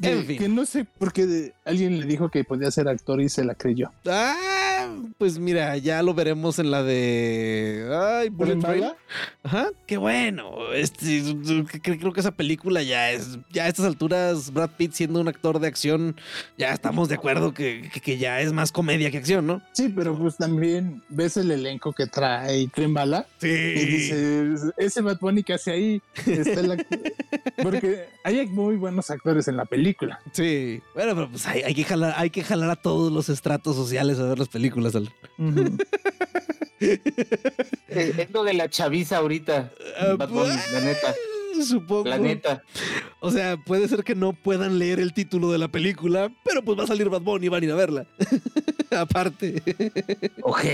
Que, fin. que no sé por qué de- alguien le dijo que podía ser actor y se la creyó. Ah, pues mira, ya lo veremos en la de. Ay, Bullet ¿Bullet Train. Ajá, qué bueno. Este, cre- creo que esa película ya es, ya a estas alturas, Brad Pitt siendo un actor de acción, ya estamos de acuerdo que, que- que ya es más comedia que acción, ¿no? Sí, pero pues también ves el elenco que trae Tren Bala y Sí. dices, ese Bad Bunny que hace ahí está el act- Porque hay muy buenos actores en la película. Sí. Bueno, pero pues hay, hay que jalar, hay que jalar a todos los estratos sociales a ver las películas. Al- Ujú. Es, es lo de la chaviza ahorita. Ah, Bad Bunny, la neta. Supongo. La neta. O sea, puede ser que no puedan leer el título de la película, pero pues va a salir Bad Bunny y van a ir a verla. Aparte. Ok.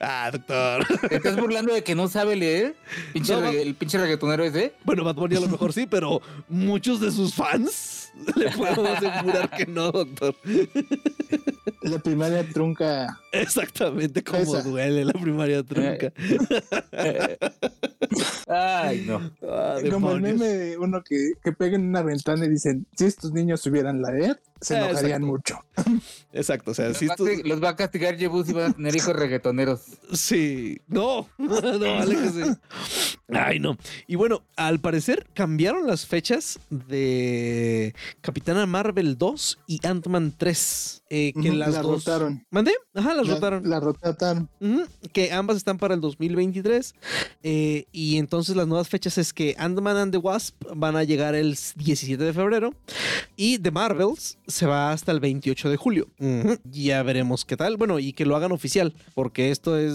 ah, doctor. ¿Te estás burlando de que no sabe leer? Pinche No, regga- el pinche reggaetonero ese. Bueno, Bad Bunny a lo mejor sí, pero muchos de sus fans le puedo asegurar que no, doctor. La primaria trunca. Exactamente como Esa. duele la primaria trunca. Ay, no. Ah, Como el meme de uno que, que pega en una ventana y dicen, si estos niños supieran leer, se Ah, enojarían exacto. mucho. Exacto, o sea, Los, si va casti- los va a castigar Jebus y van a tener hijos reggaetoneros. Sí, no, no, aléjese. Ay, no. Y bueno, al parecer cambiaron las fechas de Capitana Marvel 2 y Ant-Man 3. eh, que las la dos. rotaron. ¿Mandé? Ajá, las La- rotaron. La rotaron. Que ambas están para el 2023. eh, y entonces las nuevas fechas es que Ant-Man and the Wasp van a llegar el 17 de febrero. Y The Marvels se va hasta el 28 de julio. Ya veremos qué tal. Bueno, y que lo hagan oficial. Porque esto es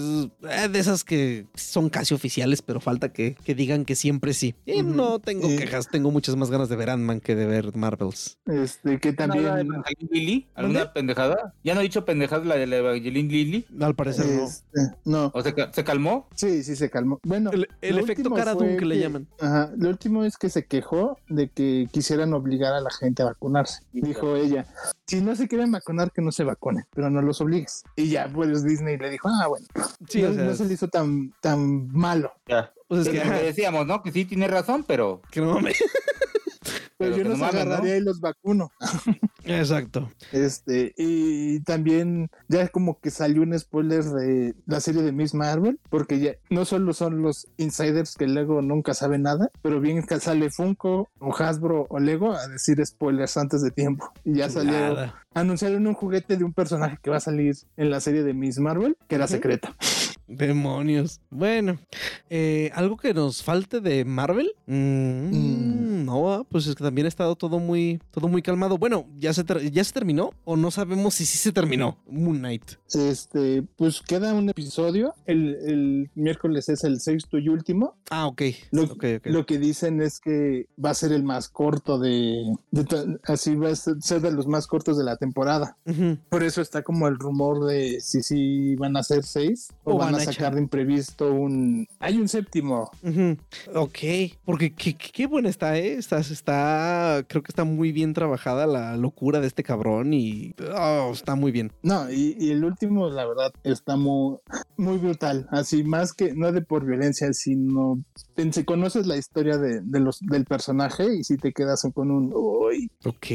eh, de esas que son casi oficiales, pero falta que, que digan que siempre sí. Y no tengo eh. quejas. Tengo muchas más ganas de ver Ant-Man que de ver Marvels. Este, que ¿Nada de también. Evangeline Lily? ¿Alguna pendejada? ¿Ya no he dicho pendejada la de la Evangeline Lily? Al parecer no. este, no. ¿O se, se calmó? Sí, sí se calmó. Bueno, El, el efecto último cara fue Dune que le llaman. Ajá, lo último es que se quejó de que quisieran obligar a la gente a vacunarse. Dijo ella, si no se quieren vacunar, que no se vacunen, pero no los obligues. Y ya, pues Disney le dijo, ah, bueno, Sí, no, o sea, no se le hizo tan, tan malo. Ya. pues es que, que decíamos, ¿no? Que sí tiene razón, pero. que no mames. Pero, Pero yo los no agarraría ¿no? y los vacuno. Exacto. Este, y también ya como que salió un spoiler de la serie de Miss Marvel, porque ya no solo son los insiders que luego nunca saben nada, pero bien que sale Funko o Hasbro o Lego a decir spoilers antes de tiempo. Y ya salió, Nada. anunciaron un juguete de un personaje que va a salir en la serie de Miss Marvel, que era secreta. Demonios. Bueno, eh, algo que nos falte de Marvel. Mm, Mm. No, pues es que también ha estado todo muy, todo muy calmado. Bueno, ¿ya se, ¿ya se terminó? ¿O no sabemos si sí se terminó Moon Knight? Este, pues queda un episodio. El, miércoles es el sexto y último. Ah, ok. Lo, que dicen es que va a ser el más corto de, así va a ser de los más cortos de la temporada. Por eso está como el rumor de si sí van a ser seis o, van, a sacar de imprevisto un. Hay un séptimo. Ok, porque qué, buena está, ¿eh? Está, creo que está muy bien trabajada la locura de este cabrón y oh, está muy bien. No, y, el último, la verdad, está muy brutal. Así, más que no de por violencia, sino si conoces la historia de, los, del personaje y si te quedas con un uy. Ok,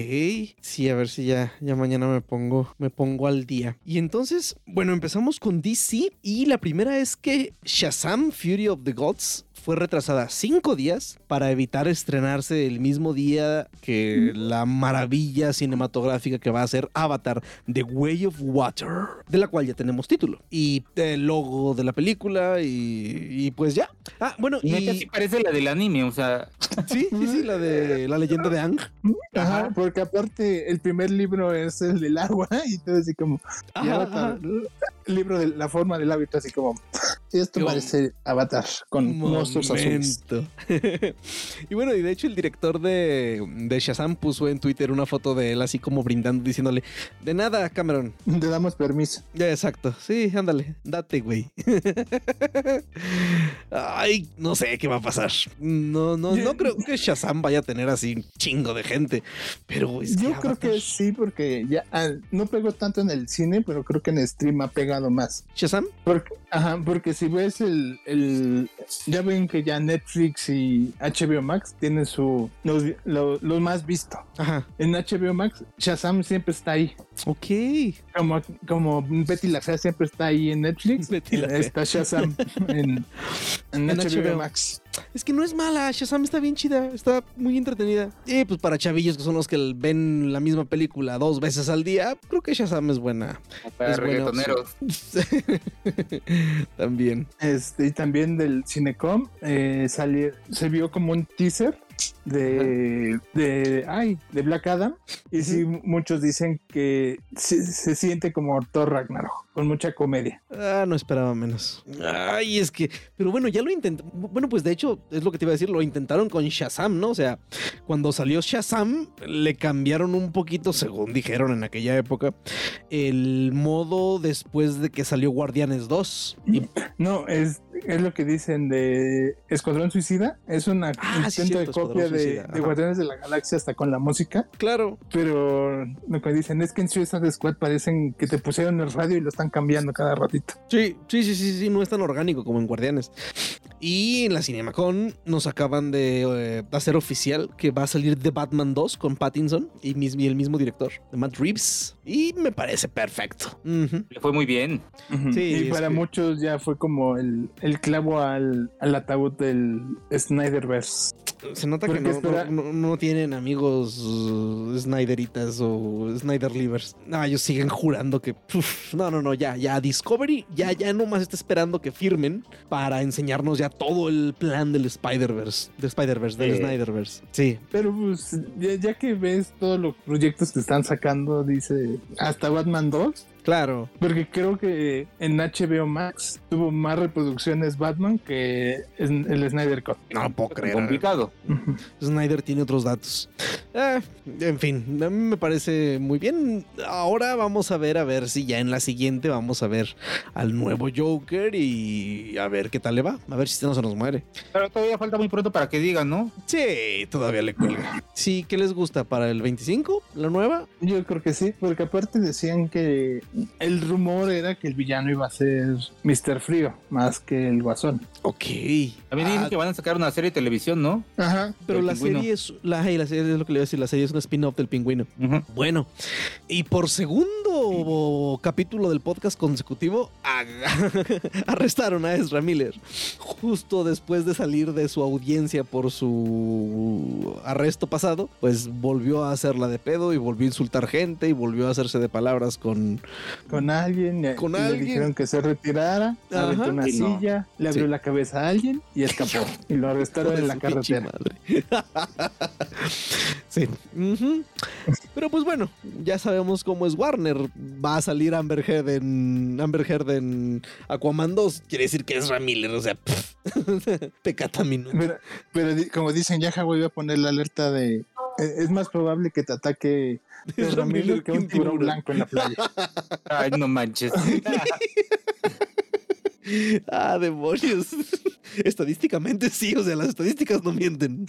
sí, a ver si ya, ya mañana me pongo, me pongo al día. Y entonces, bueno, empezamos con DC y la primera es que Shazam Fury of the Gods fue retrasada cinco días para evitar estrenarse el mismo día que la maravilla cinematográfica que va a ser Avatar The Way of Water, de la cual ya tenemos título y el logo de la película y, pues ya. Ah, bueno, y sí parece la del anime, o sea. Sí, sí, sí, la de la leyenda de Ang. Ajá, porque aparte el primer libro es el del agua y todo así como Avatar, el libro de la forma del hábito así como esto parece Avatar con monstruos azules. y bueno, y de hecho el director de, de, Shazam puso en Twitter una foto de él así como brindando, diciéndole, de nada, Cameron. Te damos permiso. exacto. Sí, ándale, date, güey. Ay, no sé qué va a pasar. No, no, no creo que Shazam vaya a tener así chingo de gente. Pero Yo creo que sí, porque ya ah, no pegó tanto en el cine, pero creo que en stream ha pegado más. ¿Shazam? Porque, ajá, porque si ves el, el ya ven que ya Netflix y HBO Max tienen su lo, más visto. Ajá. En HBO Max, Shazam siempre está ahí. Ok. Como, como Betty la Fea siempre está ahí en Netflix. Betty la Está Shazam en, HBO, Max. Es que no es mala, Shazam está bien chida, está muy entretenida. Y pues para chavillos que son los que ven la misma película dos veces al día, creo que Shazam es buena. Para reggaetoneros. también. Este, y también del Cinecom eh, salió, se vio como un teaser de, de, ay, de Black Adam. Y sí, muchos dicen que se, se, siente como Thor Ragnarok, con mucha comedia. Ah, no esperaba menos. Ay, es que, pero bueno, ya lo intenté. Bueno, pues de hecho, es lo que te iba a decir, lo intentaron con Shazam, ¿no? O sea, cuando salió Shazam, le cambiaron un poquito, según dijeron en aquella época, el modo después de que salió Guardianes 2. No, es, es lo que dicen de Escuadrón Suicida. Es una ah, intento de copia de, Guardianes de la Galaxia hasta con la música. Claro. Pero lo que dicen es que en Suicide Squad parecen que te pusieron el radio y lo están cambiando cada ratito. Sí, sí, sí, sí, sí, no es tan orgánico como en Guardianes. Y en la CinemaCon nos acaban de eh, hacer oficial que va a salir The Batman 2 con Pattinson y, el mismo director, de Matt Reeves. Y me parece perfecto. Le fue muy bien. sí, y para muchos ya fue como el, clavo al, al ataúd del Snyderverse. Se nota que no, tienen amigos Snyderitas o Snyder Livers. No, ellos siguen jurando que. no, no, no, ya, ya. Discovery ya, ya nomás está esperando que firmen para enseñarnos ya todo el plan del Spider-Verse. Del Spider-Verse, del Snyderverse. Sí. Pero pues, ya, ya, que ves todos los proyectos que están sacando, dice hasta Batman 2 Claro. Porque creo que en HBO Max tuvo más reproducciones Batman que en el Snyder Cut. No puedo creer. Complicado. Snyder tiene otros datos. Eh, en fin, a mí me parece muy bien. Ahora vamos a ver, a ver si ya en la siguiente vamos a ver al nuevo Joker y a ver qué tal le va. A ver si no se nos muere. Pero todavía falta muy pronto para que digan, ¿no? Sí, todavía le cuelga. Sí, ¿qué les gusta? ¿Para el 25? ¿La nueva? Yo creo que sí, porque aparte decían que el rumor era que el villano iba a ser Mr. Frío, más que el Guasón. Ok. También dicen ah. que van a sacar una serie de televisión, ¿no? Ajá. Pero la serie es. La, la serie es lo que le voy a decir. La serie es un spin-off del pingüino. Bueno. Y por segundo segundo capítulo del podcast consecutivo, arrestaron a Ezra Miller. Justo después de salir de su audiencia por su arresto pasado, pues volvió a hacerla de pedo y volvió a insultar gente y volvió a hacerse de palabras con... Con alguien. Con le alguien. dijeron que se retirara, Ajá. aventó una Y no. silla, le abrió Sí. la cabeza a alguien y escapó. y lo arrestaron en la carretera. madre. sí. Pero pues bueno, ya sabemos cómo es Warner. Va a salir Amber Heard en Amber Heard en Aquaman 2. Quiere decir que es Miller, o sea, pff. pecata minuto. Pero, pero como dicen, ya voy a poner la alerta de. Eh, Es más probable que te ataque Ezra Miller que un tiburón blanco en la playa. Ay, no manches. Ah, demonios. Estadísticamente sí, o sea, las estadísticas no mienten.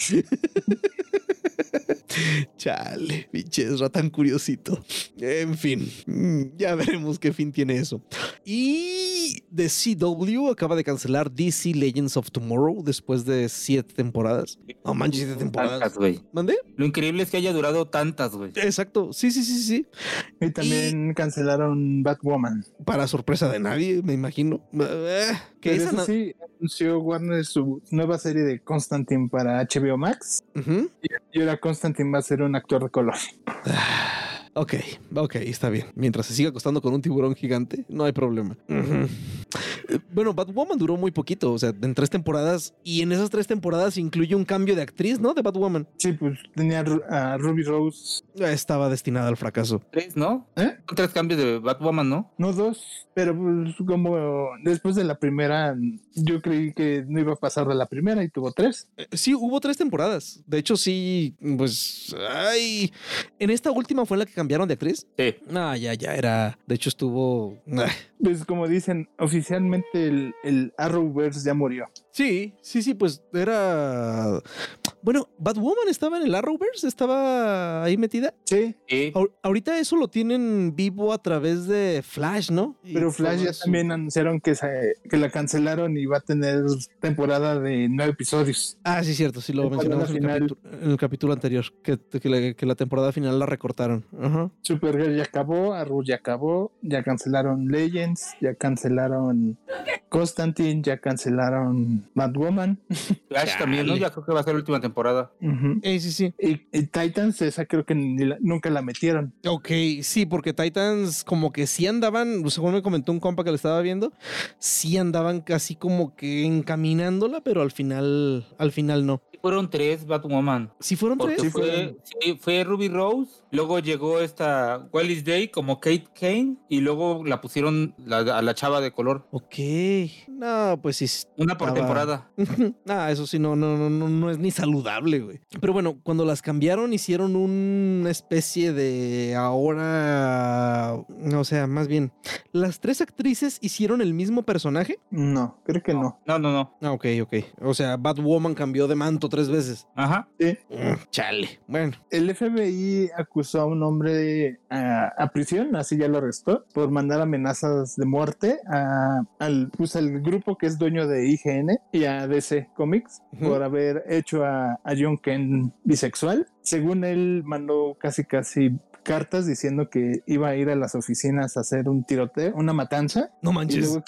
Chale, pinche Ezra tan curiosito. En fin, mm, ya veremos qué fin tiene eso. Y The CW acaba de cancelar DC Legends of Tomorrow después de siete temporadas. No manches, siete temporadas. Tantas, güey. ¿Mandé? Lo increíble es que haya durado tantas, güey. Exacto, sí, sí, sí, sí. Y también cancelaron Batwoman. Para sorpresa de nadie, me imagino. Eh, Que esa eso na- sí, anunció Warner su nueva serie de Constantine para HBO Max. Y ahora Constantine va a ser un actor de color. Ok, ok, está bien. Mientras se siga acostando con un tiburón gigante, no hay problema. Eh, Bueno, Batwoman duró muy poquito, o sea, en tres temporadas, y en esas tres temporadas incluye un cambio de actriz, ¿no? De Batwoman. Sí, pues tenía a Ru- a Ruby Rose, Eh, Estaba destinada al fracaso. Tres, ¿no? ¿eh? Tres cambios de Batwoman, ¿no? No dos, pero pues como después de la primera, yo creí que no iba a pasar de la primera y tuvo tres. Eh, Sí, hubo tres temporadas. De hecho, sí, pues, ay, en esta última fue la que cambiaron de actriz. Sí. Ah, ya, ya era. De hecho, estuvo. Pues como dicen, oficialmente el, el Arrowverse ya murió. Sí, sí, sí, pues era. Bueno, Batwoman estaba en el Arrowverse, estaba ahí metida. Sí, Sí. Ahor- Ahorita eso lo tienen vivo a través de Flash, ¿no? Y pero Flash ya también anunciaron que, se- que la cancelaron y va a tener temporada de nueve episodios. Ah, sí, cierto, sí lo Temporada mencionamos en el, capítulo, en el capítulo anterior, que, que la, que la temporada final la recortaron. Ajá. Supergirl ya acabó, Arrow ya acabó, ya cancelaron Legends, ya cancelaron Constantine, ya cancelaron Batwoman. Flash también, ¿no? Ya creo que va a ser la última temporada. Ujú. Eh, sí, sí. y, y Titans, esa creo que ni la- nunca la metieron. Ok, sí, porque Titans como que sí andaban, según me comentó un compa que le estaba viendo, sí andaban casi como que encaminándola, pero al final, al final no. Fueron tres Batwoman. Sí fueron Porque tres. Sí, fue, sí, fue Ruby Rose, luego llegó esta Wallis Day como Kate Kane y luego la pusieron la- a la chava de color. Ok. No, pues sí. Una por Estaba- temporada. Ah, eso sí, no, no, no, no, no es ni saludable, güey. Pero bueno, cuando las cambiaron, hicieron una especie de ahora. O sea, más bien, ¿las tres actrices hicieron el mismo personaje? No, creo que no. No, no, no. Ah, ok, ok. O sea, Batwoman cambió de manto tres veces. Ajá. Sí. Mm, Chale. Bueno. El FBI acusó a un hombre a, a prisión, así ya lo arrestó, por mandar amenazas de muerte a- al, pues, al grupo que es dueño de IGN y a DC Comics por haber hecho a, a bisexual. Según él, mandó casi casi cartas diciendo que iba a ir a las oficinas a hacer un tiroteo, una matanza No y manches. luego,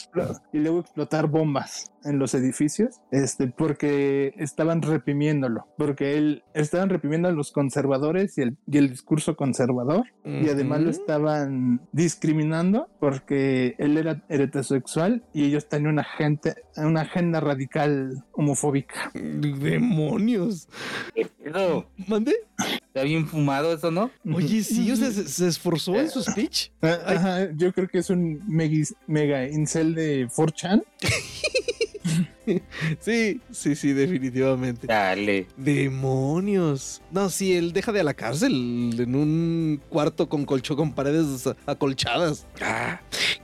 y luego explotar bombas en los edificios, este, porque estaban reprimiéndolo, porque él estaban reprimiendo a los conservadores y el, y el discurso conservador, y además lo estaban discriminando porque él era heterosexual y ellos tenían una gente, una agenda radical homofóbica. Demonios. ¿Qué pedo? ¿Mande? Está bien fumado eso, ¿no? Oye, sí, o sea, se, se esforzó en su speech. Ah, Ajá, yo creo que es un megis- mega incel de 4chan. Sí, sí, sí, definitivamente. Dale. Demonios. No, sí, él deja de a la cárcel en un cuarto con colchón con paredes acolchadas. Ah.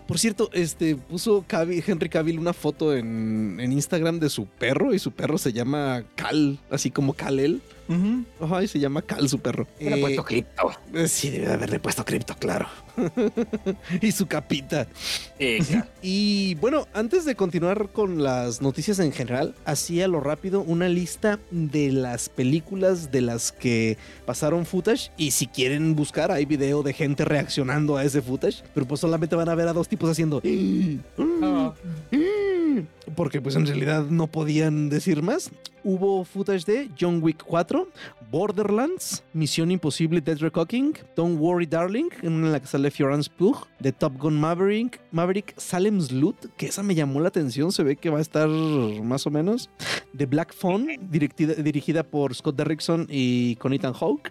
Por cierto, este puso Henry Cavill una foto en, en Instagram de su perro y su perro se llama Cal, así como Kal-El. Ay, se llama Cal, su perro. Le he puesto cripto. Eh, sí, debe de haberle puesto cripto, claro. y su capita. y bueno, antes de continuar con las noticias en general, hacía lo rápido una lista de las películas de las que pasaron footage. Y si quieren buscar, hay video de gente reaccionando a ese footage. Pero pues solamente van a ver a dos tipos haciendo. Ah. Porque pues en realidad no podían decir más. Hubo footage de John Wick 4, Borderlands, Misión Imposible Dead Reckoning, Don't Worry Darling, en la que sale Florence Pugh, The Top Gun Maverick, Maverick Salem's Loot, que esa me llamó la atención, se ve que va a estar más o menos. The Black Phone, dirigida, por Scott Derrickson y con Ethan Hawke.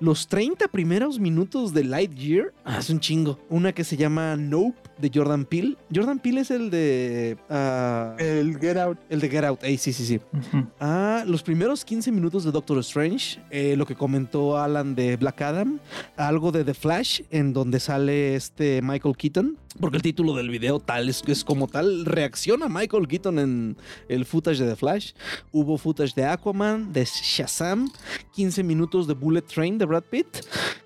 Los 30 primeros minutos de Lightyear, ah, es un chingo. Una que se llama Nope, de Jordan Peele. Jordan Peele es el de... Ah, el Get Out. El de Get Out, sí, sí, sí. Ah, los primeros 15 minutos de Doctor Strange, eh, lo que comentó Alan de Black Adam, algo de The Flash, en donde sale este Michael Keaton, porque el título del video tal es, es como tal, reacciona Michael Keaton en el footage de The Flash. Hubo footage de Aquaman, de Shazam, 15 minutos de Bullet Train de Brad Pitt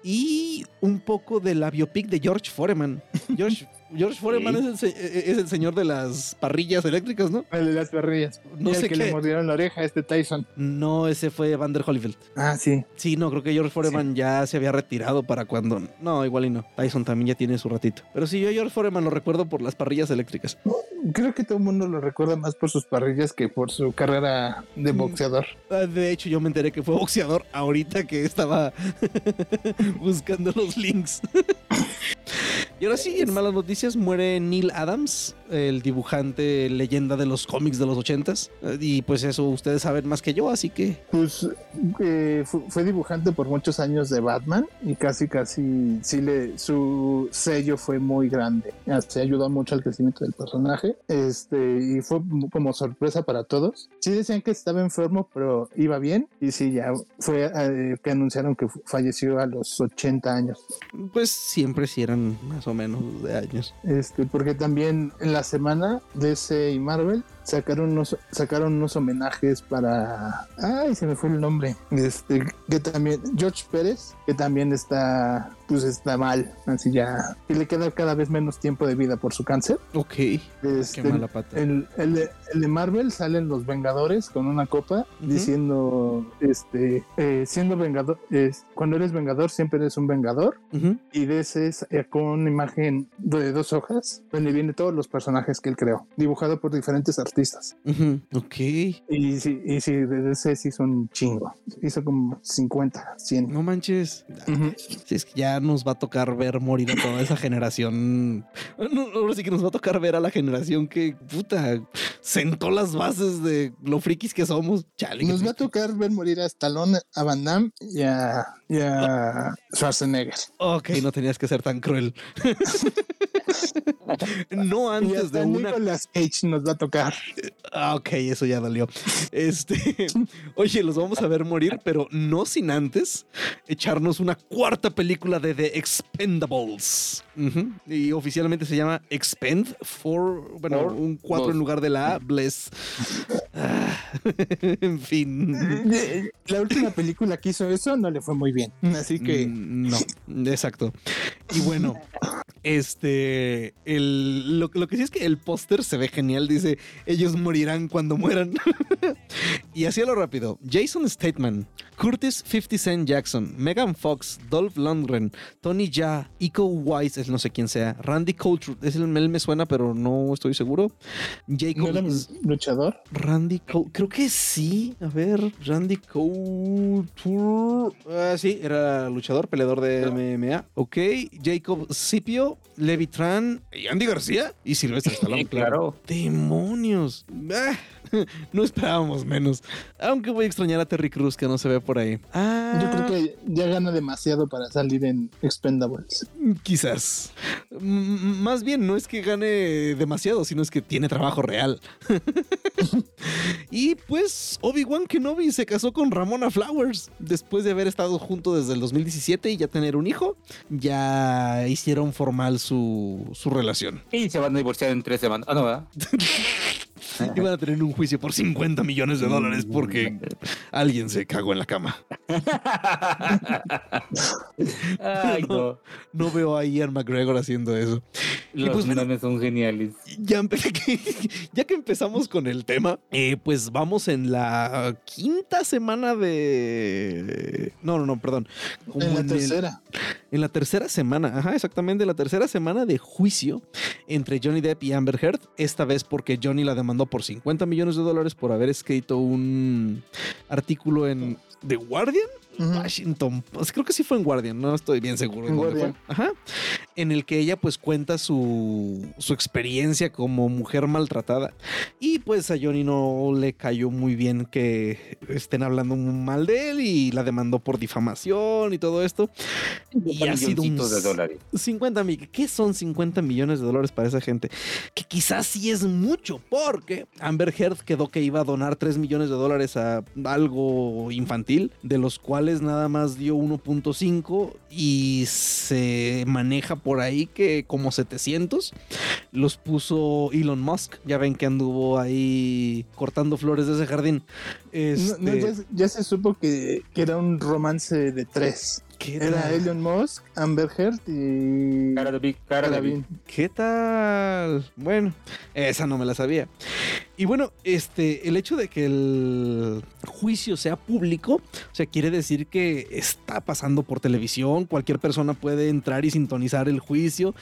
y un poco de la biopic de George Foreman. George George Foreman es, el, e, e, es, el, señor de las parrillas eléctricas, ¿no? El de las parrillas. No y sé el que le mordieron la oreja a este Tyson. No, ese fue Vander Holyfield. Ah, sí. Sí, no, creo que George Foreman ya se había retirado para cuando. No, igual y no. Tyson también ya tiene su ratito. Pero sí, yo a George Foreman lo recuerdo por las parrillas eléctricas. Creo que todo el mundo lo recuerda más por sus parrillas que por su carrera de mm. boxeador. Ah, de hecho, yo me enteré que fue boxeador ahorita que estaba buscando los links. y ahora sí, en malas noticias muere Neil Adams, el dibujante leyenda de los cómics de los ochentas. Y pues eso ustedes saben más que yo, así que... Pues eh, fue, dibujante por muchos años de Batman y casi casi sí le su sello fue muy grande. Se ayudó mucho al crecimiento del personaje. Este, y fue como sorpresa para todos. Sí decían que estaba enfermo, pero iba bien. Y sí, ya fue eh, que anunciaron que falleció a los 80 años. Pues siempre sí eran más o menos de años. Este, porque también en la semana DC y Marvel sacaron unos, sacaron unos homenajes para. Ay, se me fue el nombre. Este, que también. George Pérez, que también está. Pues está mal. Así ya. Y le queda cada vez menos tiempo de vida por su cáncer. Ok. Este, Qué mala pata. El, el, de, Marvel salen los Vengadores con una copa diciendo. Este. Eh, siendo Vengador. Es, cuando eres Vengador, siempre eres un Vengador. Y de ese es eh, con una imagen de dos hojas donde vienen todos los personajes que él creó. Dibujado por diferentes artistas artistas. Ok. Y sí, y sí, desde ese sí hizo un chingo. Hizo como 50, 100. No manches. Si es que ya nos va a tocar ver morir a toda esa generación. ahora sí que nos va a tocar ver a la generación que, puta, sentó las bases de lo frikis que somos. Chale, nos va a tocar ver morir a Stallone, a Van Damme y a, y a Schwarzenegger. Ok, no tenías que ser tan cruel. no antes de una. Nicolas Cage nos va a tocar. Ah, ok, eso ya dolió. Este, oye, los vamos a ver morir, pero no sin antes echarnos una cuarta película de The Expendables. Y oficialmente se llama Expend for, bueno, un 4 en lugar de la A, Bless. Ah, en fin. La última película que hizo eso no le fue muy bien. Así que. Mm, no, exacto. Y bueno, este. El, lo, lo que sí es que el póster se ve genial. Dice: Ellos morirán cuando mueran. y así a lo rápido: Jason Statham, Curtis 50 Cent Jackson, Megan Fox, Dolph Lundgren, Tony Jaa, Iko Wise, es no sé quién sea, Randy Couture, es el, él me suena, pero no estoy seguro. Jacob. luchador? Randy Couture, creo que sí. A ver, Randy Couture. Ah, sí, era luchador, peleador de MMA. Ok, Jacob Scipio, Levi Tran, y Andy García y Silvestre Stallone. claro. Demonios. Ah, no esperábamos menos. Aunque voy a extrañar a Terry Cruz que no se ve por ahí. Ah, Yo creo que ya gana demasiado para salir en Expendables. Quizás. más bien no es que gane demasiado, sino es que tiene trabajo real. y pues Obi-Wan Kenobi se casó con Ramona Flowers después de haber estado junto desde el 2017 y ya tener un hijo. Ya hicieron formal su, su relación. Y se van a divorciar en tres semanas. Ah, no, ¿verdad? Iban a tener un juicio por 50 millones de dólares porque alguien se cagó en la cama. Ay, no. No veo a Ian McGregor haciendo eso. Y Los pues, memes son geniales. ya, ya que empezamos con el tema, eh, pues vamos en la quinta semana de... No, no, no, perdón. Como En la tercera. en la tercera semana, ajá, exactamente, la tercera semana de juicio entre Johnny Depp y Amber Heard, esta vez porque Johnny la demandó por 50 millones de dólares por haber escrito un artículo en The Guardian, Washington, pues creo que sí fue en Guardian, no estoy bien seguro. En dónde fue. Guardian. Ajá, en el que ella pues cuenta su, su experiencia como mujer maltratada y pues a Johnny no le cayó muy bien que estén hablando mal de él y la demandó por difamación y todo esto. Y ha sido un Milloncitos de dólares. 50 mil. ¿Qué son 50 millones de dólares para esa gente? Que quizás sí es mucho, porque Amber Heard quedó que iba a donar 3 millones de dólares a algo infantil, de los cuales nada más dio 1.5 y se maneja por ahí que como 700 los puso Elon Musk. Ya ven que anduvo ahí cortando flores de ese jardín. No, no, Este, ya, ya se supo que, que era un romance de tres. ¿qué Era tal? Elon Musk, Amber Heard y Cara de Big, cara de Big. Carabin. ¿Qué tal? Bueno, esa no me la sabía. Y bueno, este, el hecho de que el juicio sea público, o sea, quiere decir que está pasando por televisión, cualquier persona puede entrar y sintonizar el juicio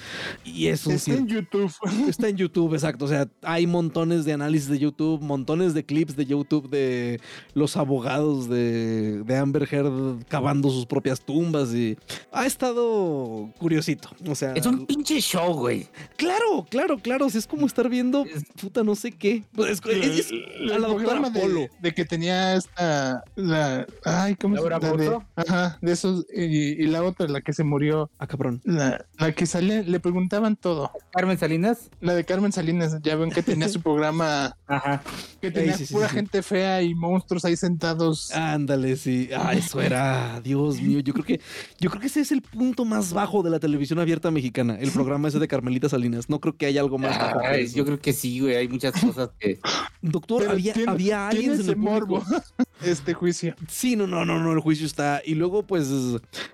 y es un Está en YouTube. Está en YouTube, exacto. O sea, hay montones de análisis de YouTube, montones de clips de YouTube de los abogados de, de Amber Heard cavando sus propias tumbas y ha estado curiosito. O sea, Es un pinche show, güey. claro, claro, claro. o sea, es como estar viendo puta no sé qué. Es, es- es a la doctora programa de- Polo. De, que tenía esta. La, ay, ¿cómo se ¿Laura llama? La de-? Ajá, de esos. Y, y la otra, la que se murió. Ah, cabrón. La, la que salía, le preguntaban todo. Carmen Salinas. La de Carmen Salinas, ya ven que tenía su programa. Ajá. Que tenía sí, sí, pura sí. gente fea y monstruos ahí sentados. Ándale, sí. Ah, eso era, Dios mío. Yo creo que, yo creo que ese es el punto más bajo de la televisión abierta mexicana. El programa ese de Carmelita Salinas. No creo que haya algo más bajo. Ay, yo creo que sí, güey. Hay muchas cosas que. Doctor, Pero había, tiene- había aliens en el morbo este juicio. Sí, no, no, no, no, el juicio está. Y luego, pues,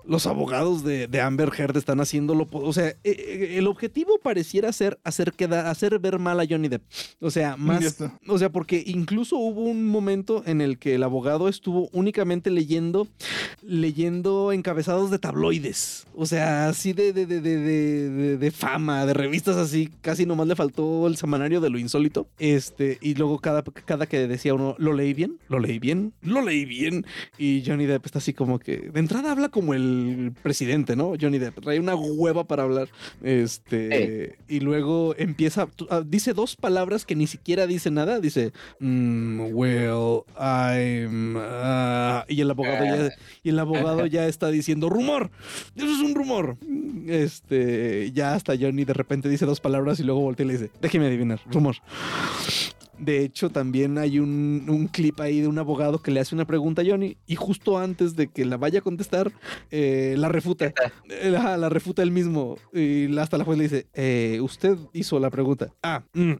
los abogados de, de Amber Heard están haciéndolo. O sea, eh, eh, el objetivo pareciera ser hacer, queda- hacer ver mal a Johnny Depp. O sea, Ya más. O sea, porque incluso hubo un momento en el que el abogado estuvo únicamente leyendo, leyendo encabezados de tabloides. O sea, así de, de, de, de, de- de- de fama, de revistas así. Casi nomás le faltó el semanario de lo insólito. Este, y luego cada, cada que decía uno, lo leí bien, lo leí bien, lo leí bien. Y Johnny Depp está así como que, de entrada habla como el presidente, ¿no? Johnny Depp trae una hueva para hablar. Este, y luego empieza, ah, dice dos palabras que ni siquiera dice nada. Dice, mm, well, I'm. ah", y el abogado ya, y el abogado ya está diciendo, rumor, eso es un rumor. Este, ya hasta Johnny de repente dice dos palabras y luego voltea y le dice, déjeme adivinar, rumor. De hecho, también hay un, un clip ahí de un abogado que le hace una pregunta a Johnny y justo antes de que la vaya a contestar, eh, la refuta. Eh, la refuta él mismo. Y hasta la juez le dice, eh, usted hizo la pregunta. Ah. mm.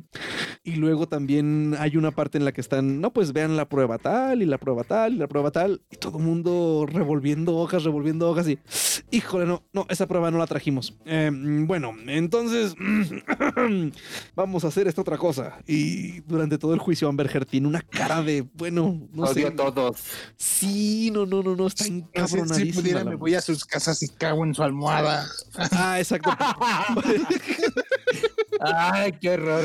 y luego también hay una parte en la que están, no, pues vean la prueba tal y la prueba tal y la prueba tal. Y todo el mundo revolviendo hojas, revolviendo hojas y, híjole, no, no, esa prueba no la trajimos. Eh, bueno, entonces vamos a hacer esta otra cosa. Y durante todo el juicio Amber Heard tiene una cara de, bueno, no Odio sé. a todos. Sí, no, no, no, no, está encabronadísima. si pudiera, la me voy a sus casas y cago en su almohada. Ah, exacto. Ay, qué horror.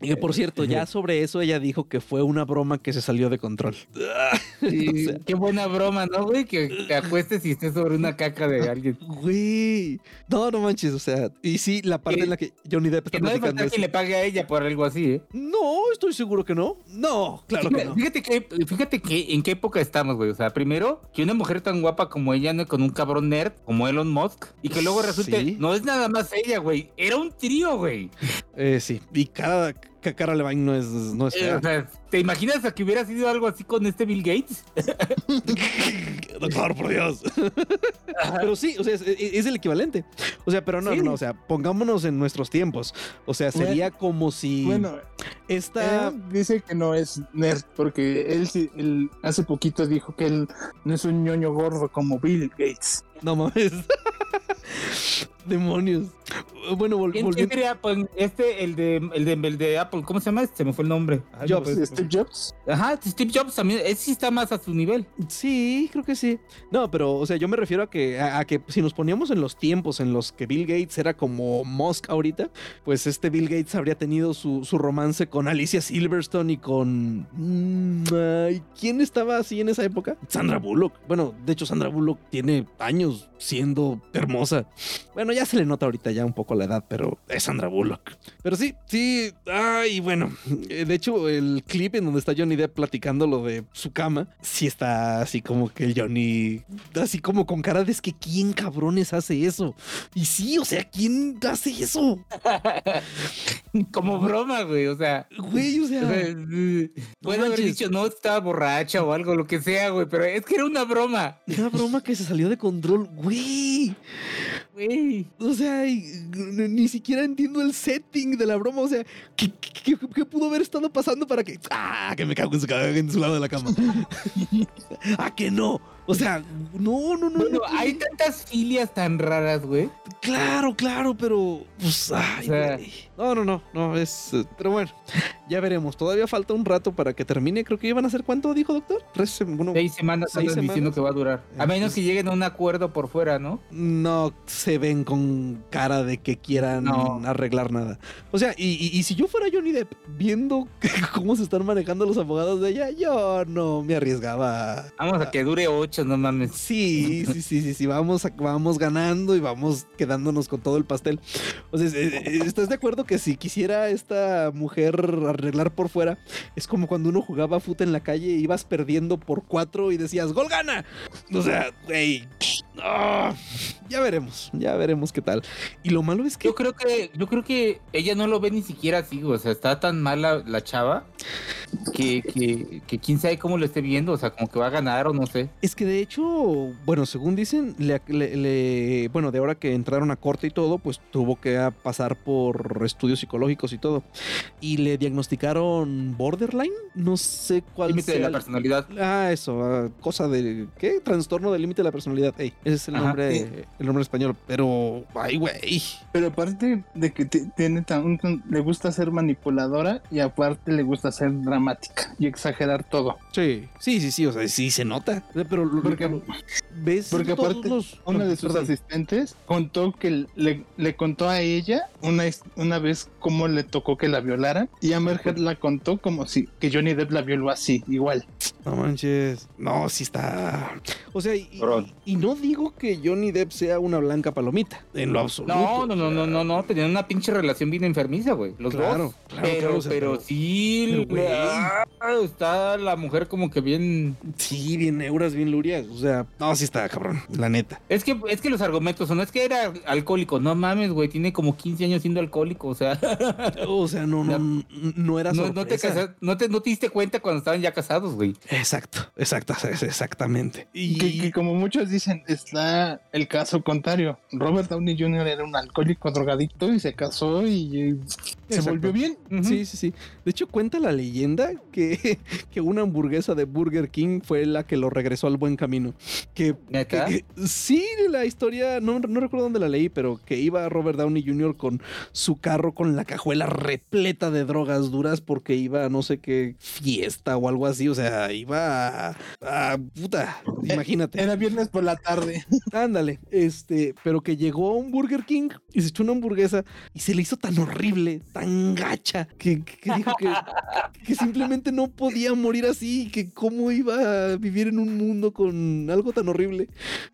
y que, por cierto, ya sobre eso ella dijo que fue una broma que se salió de control. Sí, O sea- qué buena broma, ¿no, güey? Que te acuestes y estés sobre una caca de alguien. Güey. No, no manches. O sea, y sí, la parte Que- en la que Johnny Depp está Que no platicando eso. quien le pague a ella por algo así, ¿eh? No, estoy seguro que no. No, claro que no. Fíjate que, fíjate que en qué época estamos, güey. O sea, primero, que una mujer tan guapa como ella ande con un cabrón nerd como Elon Musk y que luego resulte, Sí. no es nada más ella, güey. Era un trío, güey. Eh, sí. Y cada, ca- Cara Levine no es, no es Eh, fea. o sea, ¿te imaginas a que hubiera sido algo así con este Bill Gates? Doctor, por Dios. pero sí, o sea, es, el equivalente. O sea, pero no, no, o sea, pongámonos en nuestros tiempos. O sea, sería como si. Bueno, esta. dice que no es nerd, porque él, él hace poquito dijo que él no es un ñoño gordo como Bill Gates. No mames. Demonios. Bueno, volviendo. ¿Quién sería pues, este, el de, el, de, el de Apple? ¿Cómo se llama? Se me fue el nombre. Jobs. Steve Jobs. Ajá, Steve Jobs también. Ese sí está más a su nivel. Sí, creo que sí. No, pero, o sea, yo me refiero a que, a, que si nos poníamos en los tiempos en los que Bill Gates era como Musk ahorita, pues este Bill Gates habría tenido su, su romance con Alicia Silverstone y con. Mm, ¿Quién estaba así en esa época? Sandra Bullock. Bueno, de hecho, Sandra Bullock tiene años siendo hermosa. Bueno, ya se le nota ahorita ya un poco la edad, pero es Sandra Bullock. Pero sí, sí, ay, bueno, eh, de hecho el clip en donde está Johnny Depp platicando lo de su cama, sí está así como que el Johnny, así como con cara de es que quién cabrones hace eso. Y sí, o sea, ¿quién hace eso? como broma, güey, o sea. Güey, o sea. Puede haber dicho, no, estaba borracha o algo, lo que sea, güey, pero es que era una broma. Una broma que se salió de control, güey. O sea, ni siquiera entiendo el setting de la broma. O sea, ¿qué, qué, pudo haber estado pasando para que. ¡Ah! Que me cago en su, en su lado de la cama. ¡Ah, que no! O sea, no, no, no. Bueno, hay tantas filias tan raras, güey. Claro, claro, pero. Pues, ay, No, no, no, no, es. Eh, pero bueno, ya veremos. Todavía falta un rato para que termine. Creo que iban a ser cuánto, dijo doctor? Tres, bueno, seis semanas seis diciendo que va a durar. A menos que lleguen a un acuerdo por fuera, ¿no? No se ven con cara de que quieran arreglar nada. O sea, y, y, si yo fuera Johnny Depp viendo cómo se están manejando los abogados de ella, yo no me arriesgaba. Vamos a que dure ocho no mames. Sí, sí, sí, sí, sí, vamos, vamos ganando y vamos quedándonos con todo el pastel. O sea, ¿estás de acuerdo que si quisiera esta mujer arreglar por fuera, es como cuando uno jugaba fútbol en la calle ibas perdiendo por cuatro y decías, ¡Gol gana! O sea, güey, ya veremos, ya veremos qué tal. Y lo malo es que. Yo creo que, yo creo que ella no lo ve ni siquiera así, o sea, está tan mala la chava que, que, quién sabe cómo lo esté viendo, o sea, como que va a ganar o no sé. Es que de hecho, bueno, según dicen, le, bueno, de ahora que entraron a corte y todo, pues tuvo que pasar por estudios psicológicos y todo. Y le diagnosticaron borderline, no sé cuál. Límite de la personalidad. Ah, eso, ah, cosa de. ¿Qué? Trastorno del límite de la personalidad. Ese es el nombre, el nombre español. Pero, ay, güey. Pero aparte de que tiene tan, le gusta ser manipuladora y aparte le gusta ser dramática y exagerar todo. Sí, sí, sí, sí, o sea, sí se nota. Pero porque, ¿ves? Porque aparte, una de sus asistentes contó que le, le, contó a ella una, una vez cómo le tocó que la violaran y Amber Heard la contó como si que Johnny Depp la violó así, igual. No manches. No, sí está. O sea, y, no digo que Johnny Depp sea una blanca palomita, en lo absoluto. No, no, no, no, no, no. Tenían una pinche relación bien enfermiza, güey. Los claro, dos. Claro, pero, pero, sí, ah, está la mujer como que bien. Sí, bien neuras, bien lurias. O sea, no, sí está cabrón, la neta. Es que, es que los argumentos son, es que era alcohólico. No mames, güey, tiene como 15 años siendo alcohólico, o sea. o sea, no, no, no, era no, no, te no, te, no te diste cuenta cuando estaban ya casados, güey. Exacto, exacto, exactamente. Y que, como muchos dicen, está el caso contrario. Robert Downey Jr. era un alcohólico drogadicto y se casó y se volvió bien. Sí, sí, sí. De hecho, cuenta la leyenda que, que una hamburguesa de Burger King fue la que lo regresó al buen camino. Que, sí, la historia, no, no recuerdo dónde la leí, pero que iba Robert Downey Jr. con su carro con la cajuela repleta de drogas duras porque iba a no sé qué fiesta o algo así. O sea, iba Ah, puta, imagínate. Era viernes por la tarde. Ándale, este, pero que llegó a un Burger King y se echó una hamburguesa y se le hizo tan horrible, tan gacha, que, dijo que, que, simplemente no podía morir así, que cómo iba a vivir en un mundo con algo tan horrible.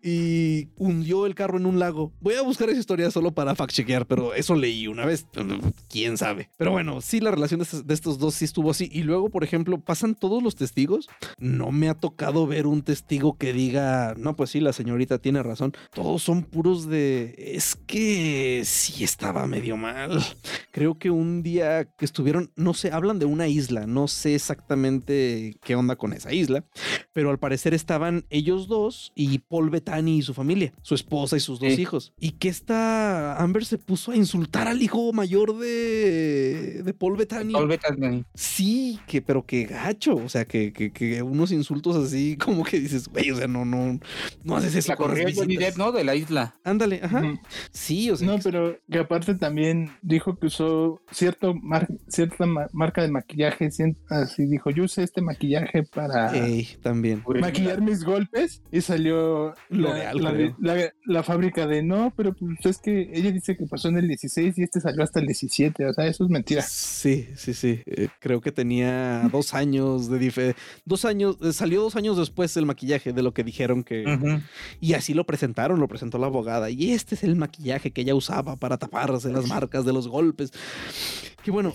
Y hundió el carro en un lago. Voy a buscar esa historia solo para fact-chequear, pero eso leí una vez. Quién sabe. Pero bueno, sí, la relación de estos dos sí estuvo así. Y luego, por ejemplo, pasan todos los testigos no me ha tocado ver un testigo que diga, no, pues sí, la señorita tiene razón. Todos son puros de, es que sí estaba medio mal. Creo que un día que estuvieron, no sé, hablan de una isla, no sé exactamente qué onda con esa isla, pero al parecer estaban ellos dos y Paul Bettany y su familia, su esposa y sus dos hijos. Y que esta Amber se puso a insultar al hijo mayor de, de Paul Bettany. Paul Bettany. Sí, que, pero que gacho, o sea, que, que, unos insultos así como que dices, güey, o sea, no, no, no haces eso. La corrió Johnny Depp, ¿no? De la isla. Ándale, ajá. Sí, o sea. No, pero que aparte también dijo que usó cierto cierta marca de maquillaje, así dijo, yo usé este maquillaje para también. maquillar mis golpes y salió la, la, la, fábrica de no, pero pues es que ella dice que pasó en el 16 y este salió hasta el 17, o sea, eso es mentira. Sí, sí, sí. Eh, creo que tenía dos años de diferencia. Dos años, eh, salió dos años después el maquillaje de lo que dijeron que. Y así lo presentaron, lo presentó la abogada. Y este es el maquillaje que ella usaba para taparse las marcas de los golpes. Que bueno,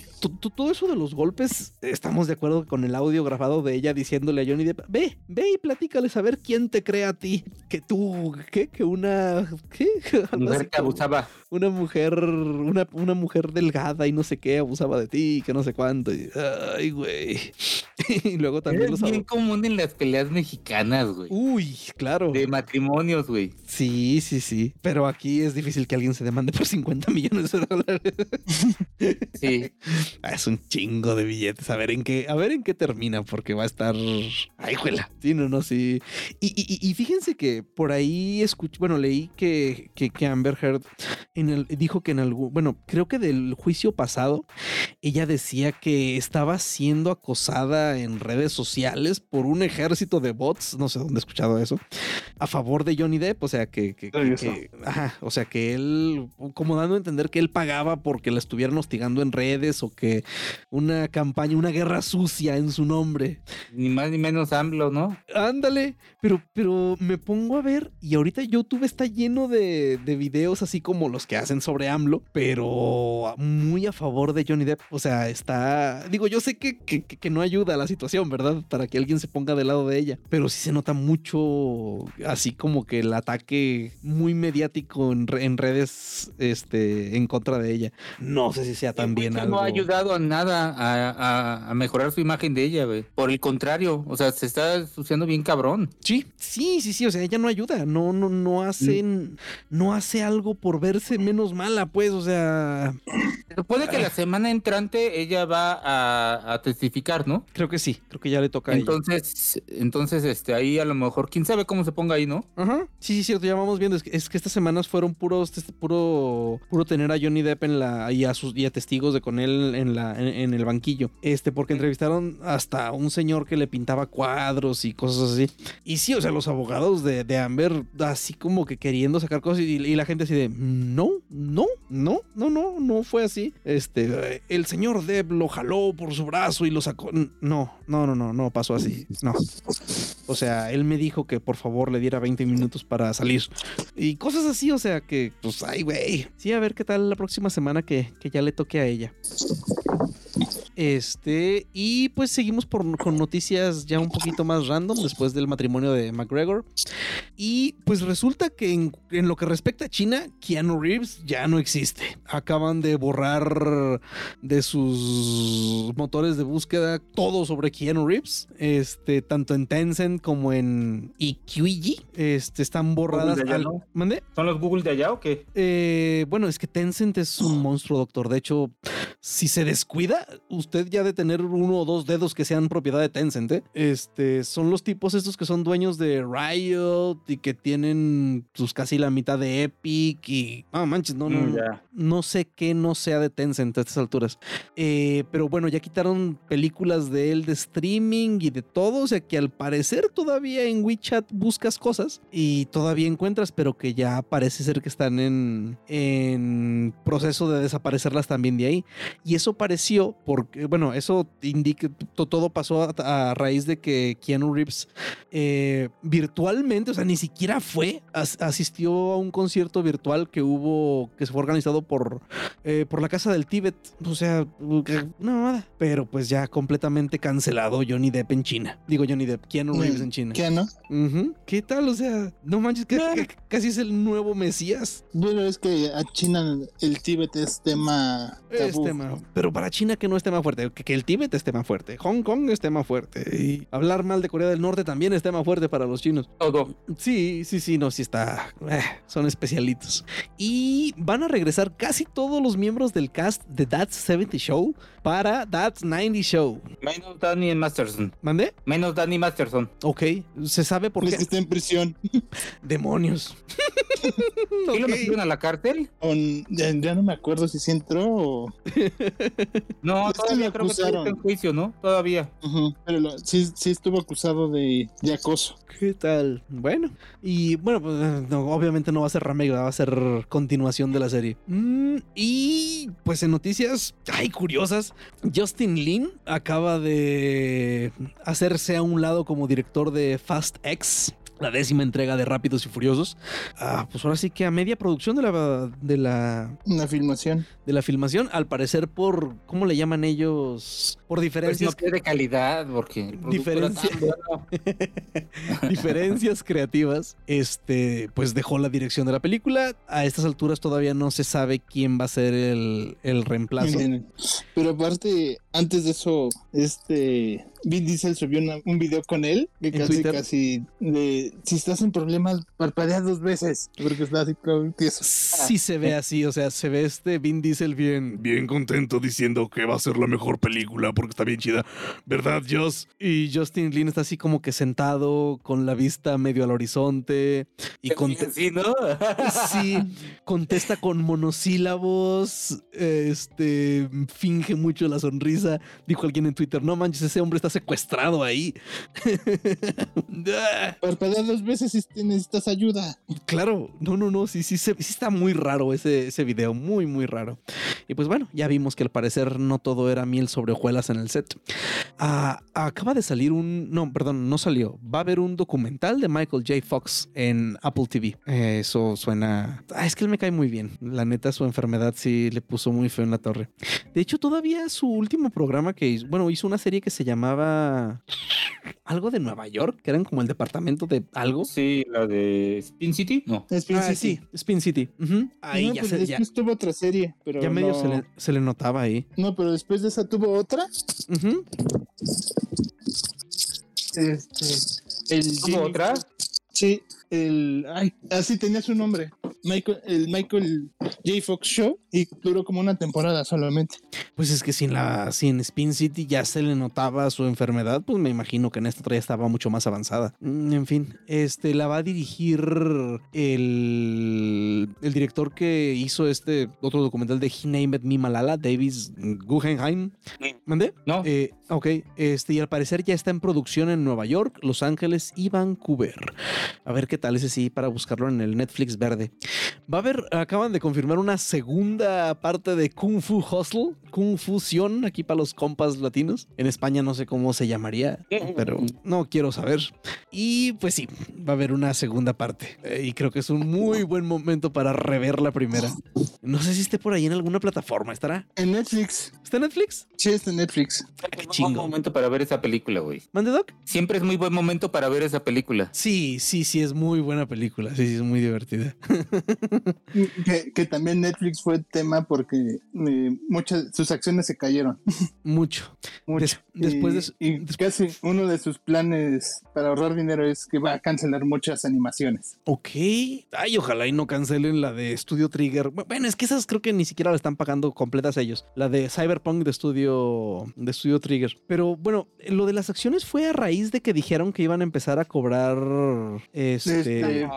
todo eso de los golpes, estamos de acuerdo con el audio grabado de ella diciéndole a Johnny Depp, ve, ve y platícales a ver quién te cree a ti. Que tú, ¿qué? Que una, ¿qué? Mujer que abusaba. Una mujer, una, una mujer delgada y no sé qué, abusaba de ti, que no sé cuánto. ay, güey. y luego también es bien común en las peleas mexicanas, güey. Uy, claro. De matrimonios, güey. Sí, sí, sí. Pero aquí es difícil que alguien se demande por 50 millones de dólares. sí. Ah, es un chingo de billetes. A ver en qué, a ver en qué termina, porque va a estar. Ay, juela. Sí, no, no, sí. Y, fíjense que por ahí escuché, bueno, leí que, que, que Amber Heard en el, dijo que en algún, bueno, creo que del juicio pasado, ella decía que estaba siendo acosada en redes sociales por un ejército de bots, no sé dónde he escuchado eso, a favor de Johnny Depp, o sea que, ajá, o sea que él, como dando a entender que él pagaba porque la estuvieran hostigando en redes o que una campaña, una guerra sucia en su nombre. Ni más ni menos AMLO, ¿no? Ándale, pero, pero me pongo a ver y ahorita YouTube está lleno de, de videos así como los que hacen sobre AMLO, pero muy a favor de Johnny Depp, o sea, está, digo, yo sé que, que, que no ayuda a la situación, ¿verdad? Para que alguien se ponga del lado de ella, pero sí se nota mucho así como que el ataque muy mediático en, en redes este, en contra de ella. No sé si sea también algo. No ha ayudado a nada a, a, mejorar su imagen de ella, güey. Por el contrario, o sea, se está suciando bien cabrón. Sí, sí, sí, sí. O sea, ella no ayuda, no, no, no hace, mm. no hace algo por verse menos mala, pues, o sea. Puede que la semana entrante ella va a, a testificar, ¿no? Creo que sí, creo que ya le toca entonces, a ella. Entonces, este, ahí a lo mejor, quién sabe cómo se ponga ahí, ¿no? Ajá. Sí, sí, cierto, ya vamos viendo. Es que, es que estas semanas fueron puros, este, puro, puro tener a Johnny Depp en la, y a sus, y a testigos de con él en la, en, el banquillo. Este, porque entrevistaron hasta un señor que le pintaba cuadros y cosas así. Y sí, o sea, los abogados de, de Amber, así como que queriendo sacar cosas y, y, la gente así de, no, no, no, no, no, no fue así. Este, el señor Depp lo jaló por su brazo y lo sacó. No, no, no, no, no pasó así. No. O sea, él me dijo que por favor le diera 20 minutos para salir. Y cosas así, o sea, que, pues, ay, güey. Sí, a ver qué tal la próxima semana que, que ya le toque a ella. Este, y pues seguimos por, con noticias ya un poquito más random después del matrimonio de McGregor. Y pues resulta que en, lo que respecta a China, Keanu Reeves ya no existe. Acaban de borrar de sus motores de búsqueda todo sobre Keanu Reeves. Este, tanto en Tencent como en Iqiyí. Este, están borradas. ¿Son los Google de allá o qué? Eh, bueno, es que Tencent es un monstruo, doctor. De hecho, si se descuida, usted ya de tener uno o dos dedos que sean propiedad de Tencent, ¿eh? Este, son los tipos estos que son dueños de Riot y que tienen pues casi la mitad de Epic y... Ah, manches, no, no, mm, no sé qué no sea de Tencent a estas alturas. Eh, pero bueno, ya quitaron películas de él de streaming y de todo, o sea que al parecer todavía en WeChat buscas cosas y todavía encuentras, pero que ya parece ser que están en, en proceso de desaparecerlas también de ahí. Y eso pareció porque bueno, eso indica, todo pasó a, raíz de que Keanu Reeves eh, virtualmente, o sea, ni siquiera fue, asistió a un concierto virtual que hubo, que se fue organizado por, eh, por la Casa del Tíbet, o sea, nada, pero pues ya completamente cancelado Johnny Depp en China. Digo Johnny Depp, Keanu mm, Reeves en China. ¿Keanu? ¿Qué tal? O sea, no manches, que, casi es el nuevo Mesías. Bueno, es que a China el Tíbet es tema... Es tema, pero para China que no es tema fuerte, que, el Tíbet es tema fuerte, Hong Kong es tema fuerte, y hablar mal de Corea del Norte también es tema fuerte para los chinos. Todo. Sí, sí, sí, no, sí está, eh, son especialitos. Y van a regresar casi todos los miembros del cast de That's 70 Show para That's 90 Show. Menos Danny Masterson. ¿Mandé? Menos Danny Masterson. Ok, se sabe por qué. está en prisión. Demonios. ¿Y lo metieron a la cárcel? ya, no me acuerdo si sí entró o... no, todavía creo que está en juicio, ¿no? Todavía. Pero sí, sí estuvo acusado de, de, acoso. ¿Qué tal? Bueno, y bueno, pues, obviamente no va a ser remake, va a ser continuación de la serie. Mm, y pues en noticias, ay, curiosas, Justin Lin acaba de hacerse a un lado como director de Fast X la décima entrega de Rápidos y Furiosos. Ah, pues ahora sí que a media producción de la de la, la filmación. De la filmación, al parecer por ¿cómo le llaman ellos? Por diferencias pues no de calidad, porque diferencias diferencias creativas, este pues dejó la dirección de la película. A estas alturas todavía no se sabe quién va a ser el, el reemplazo. Pero aparte, antes de eso, este Vin Diesel subió un video con él que casi casi de si estás en problemas parpadea dos veces porque está así como Sí se ve así, o sea, se ve este Vin Diesel bien bien contento diciendo que va a ser la mejor película porque está bien chida, ¿verdad, Joss? Y Justin Lin está así como que sentado con la vista medio al horizonte y sí, ¿no? sí, contesta con monosílabos, este finge mucho la sonrisa, dijo alguien en Twitter, "No manches, ese hombre está secuestrado ahí. Parpadea dos veces si necesitas ayuda. Claro, no, no, no, sí, sí, sí, está muy raro ese, ese video, muy, muy raro. Y pues bueno, ya vimos que al parecer no todo era miel sobre hojuelas en el set. Ah, acaba de salir un, no, perdón, no salió. Va a haber un documental de Michael J. Fox en Apple TV. eso suena, ah, es que él me cae muy bien. La neta, su enfermedad sí le puso muy feo en la torre. De hecho, todavía su último programa que hizo, bueno, hizo una serie que se llamaba algo de Nueva York, que eran como el departamento de algo. Sí, la de Spin City. No, Spin ah, City. sí, Spin City. Ahí ya pues se, después tuvo otra serie, pero ya medio se, le, notaba ahí. No, pero después de esa tuvo otra. Este, el ¿Tuvo otra? Sí, el, ay, así tenía su nombre, Michael, el Michael J. Fox Show, y duró como una temporada solamente. Pues es que sin la, sin Spin City ya se le notaba su enfermedad, pues me imagino que en esta otra ya estaba mucho más avanzada. Mm, en fin, este la va a dirigir el, el director que hizo este otro documental de He Named Me Malala, Davis Guggenheim. ¿Mandé? No. Eh, ok, este, y al parecer ya está en producción en Nueva York, Los Ángeles y Vancouver. A ver qué tal ese sí para buscarlo en el Netflix verde. Va a haber, acaban de confirmar una segunda parte de Kung Fu Hustle, Kung Fusión, aquí para los compas latinos. En España no sé cómo se llamaría, pero no quiero saber. Y pues sí, va a haber una segunda parte. Eh, y creo que es un muy buen momento para rever la primera. No sé si esté por ahí en alguna plataforma, ¿estará? En Netflix. ¿Está en Netflix? Sí, está en Netflix. Qué chingo. buen momento para ver esa película, güey. ¿Mande, Doc? Siempre es muy buen momento para ver esa película. Sí, sí, sí, es muy buena película. Sí, sí, es muy divertida. que, también Netflix fue tema porque eh, muchas sus acciones se cayeron. Mucho. Mucho. después y, casi uno de sus planes para ahorrar dinero es que va a cancelar muchas animaciones. Ok. Ay, ojalá y no cancelen la de Studio Trigger. Bueno, es que esas creo que ni siquiera la están pagando completas ellos. La de Cyberpunk de Studio, de Studio Trigger. Pero bueno, lo de las acciones fue a raíz de que didijeron que iban a empezar a cobrar este, este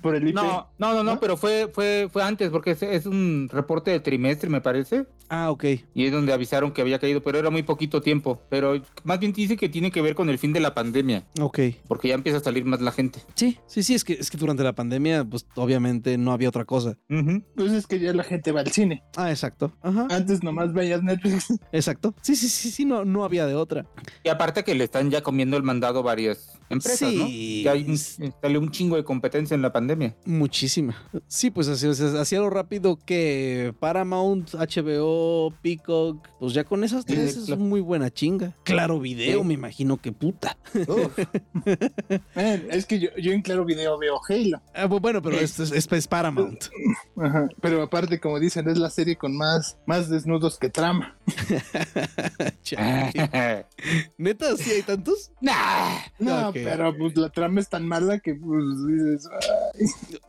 por, el IP. No, no, no, pero fue, fue, fue antes, porque es, es, un reporte de trimestre, me parece. Ah, ok. Y es donde avisaron que había caído, pero era muy poquito tiempo. Pero más bien dice que tiene que ver con el fin de la pandemia. Ok. Porque ya empieza a salir más la gente. Sí, sí, sí, es que, es que durante la pandemia, pues obviamente no había otra cosa. Uh -huh. Pues es que ya la gente va al cine. Ah, exacto. Ajá. Antes nomás veías Netflix. Exacto. Sí, sí, sí, sí, no, no había de otra. Y aparte que le están ya comiendo el mandado varias empresas, Sí. ¿no? Que hay un, salió un chingo de competencia en la pandemia. Muchísima. Sí, pues así, o sea, hacía lo rápido que Paramount, HBO, Peacock, pues ya con esas Sí, tres es claro. muy buena chinga. Claro video, Sí. me imagino que puta. Man, es que yo, yo en Claro Video veo Halo. Ah, bu- bueno, pero esto es, es- es Paramount. Ajá. Pero aparte, como dicen, es la serie con más, más desnudos que trama. Chale. ¿Neta? ¿Sí hay tantos? nah. No, Ok. pero pues la trama es tan mala que pues dices, "Ay".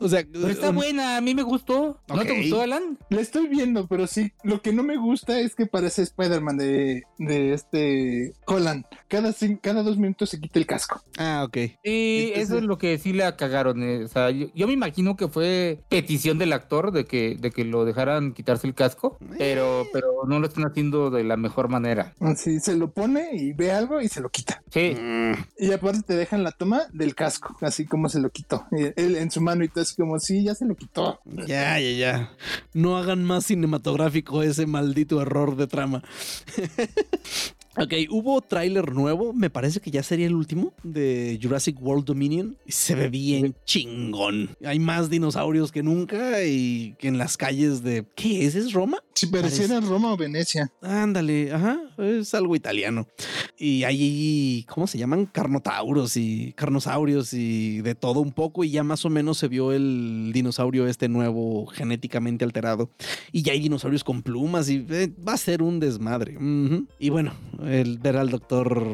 O sea, Pero está um, buena, a mí me gustó. ¿No te gustó, Alan? la estoy viendo, pero sí, lo que no me gusta es que parece Spider-Man de, de este Holland. Cada, cada dos minutos se quita el casco. Ah, ok. Sí, Entonces- eso es lo que sí la cagaron. eh. O sea, yo, yo me imagino que fue petición del actor de que, de que lo dejaran quitarse el casco, pero, pero no lo están haciendo de la mejor manera. Así se lo pone y ve algo y se lo quita. Sí, Mm, Y aparte te dejan la toma del casco, así como se lo quitó. Él en su mano y todo así como, sí, ya se lo quitó. Ya, ya, ya. No hagan más cinematográfico ese maldito error de trama. ok, hubo tráiler nuevo, me parece que ya sería el último de Jurassic World Dominion. Se ve bien chingón. Hay más dinosaurios que nunca y que en las calles de... ¿Qué es? ¿Es Roma? Si pareciera Roma o Venecia. Ándale, ajá, es algo italiano. Y hay, ¿cómo se llaman? Carnotauros y carnosaurios y de todo un poco. Y ya más o menos se vio el dinosaurio este nuevo genéticamente alterado. Y ya hay dinosaurios con plumas y eh, va a ser un desmadre. Y bueno, el ver al doctor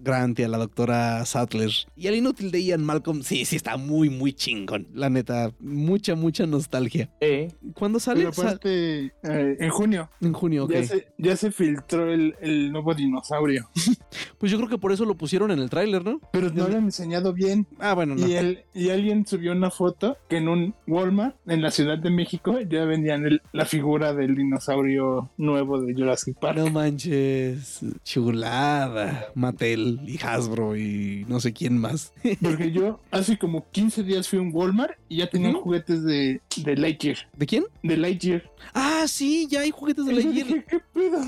Grant y a la doctora Sattler y al inútil de Ian Malcolm, sí, sí está muy, muy chingón. La neta, mucha, mucha nostalgia. sí. ¿Cuándo sale? Pero aparte, eh, en junio en junio, ok. ya, se, ya se filtró el, el nuevo dinosaurio. Pues yo creo que por eso lo pusieron en el tráiler, ¿no? Pero no lo han enseñado bien. Ah, bueno, no. Y, él, y alguien subió una foto que en un Walmart en la Ciudad de México ya vendían el- la figura del dinosaurio nuevo de Jurassic Park. No manches, chulada. Mattel y Hasbro y no sé quién más. Porque yo hace como 15 días fui a un Walmart y ya tenían Ujú. juguetes de, de Lightyear. ¿De quién? De Lightyear. Ah, sí, ya hay juguetes de yo Lightyear. dije, ¿qué pedo?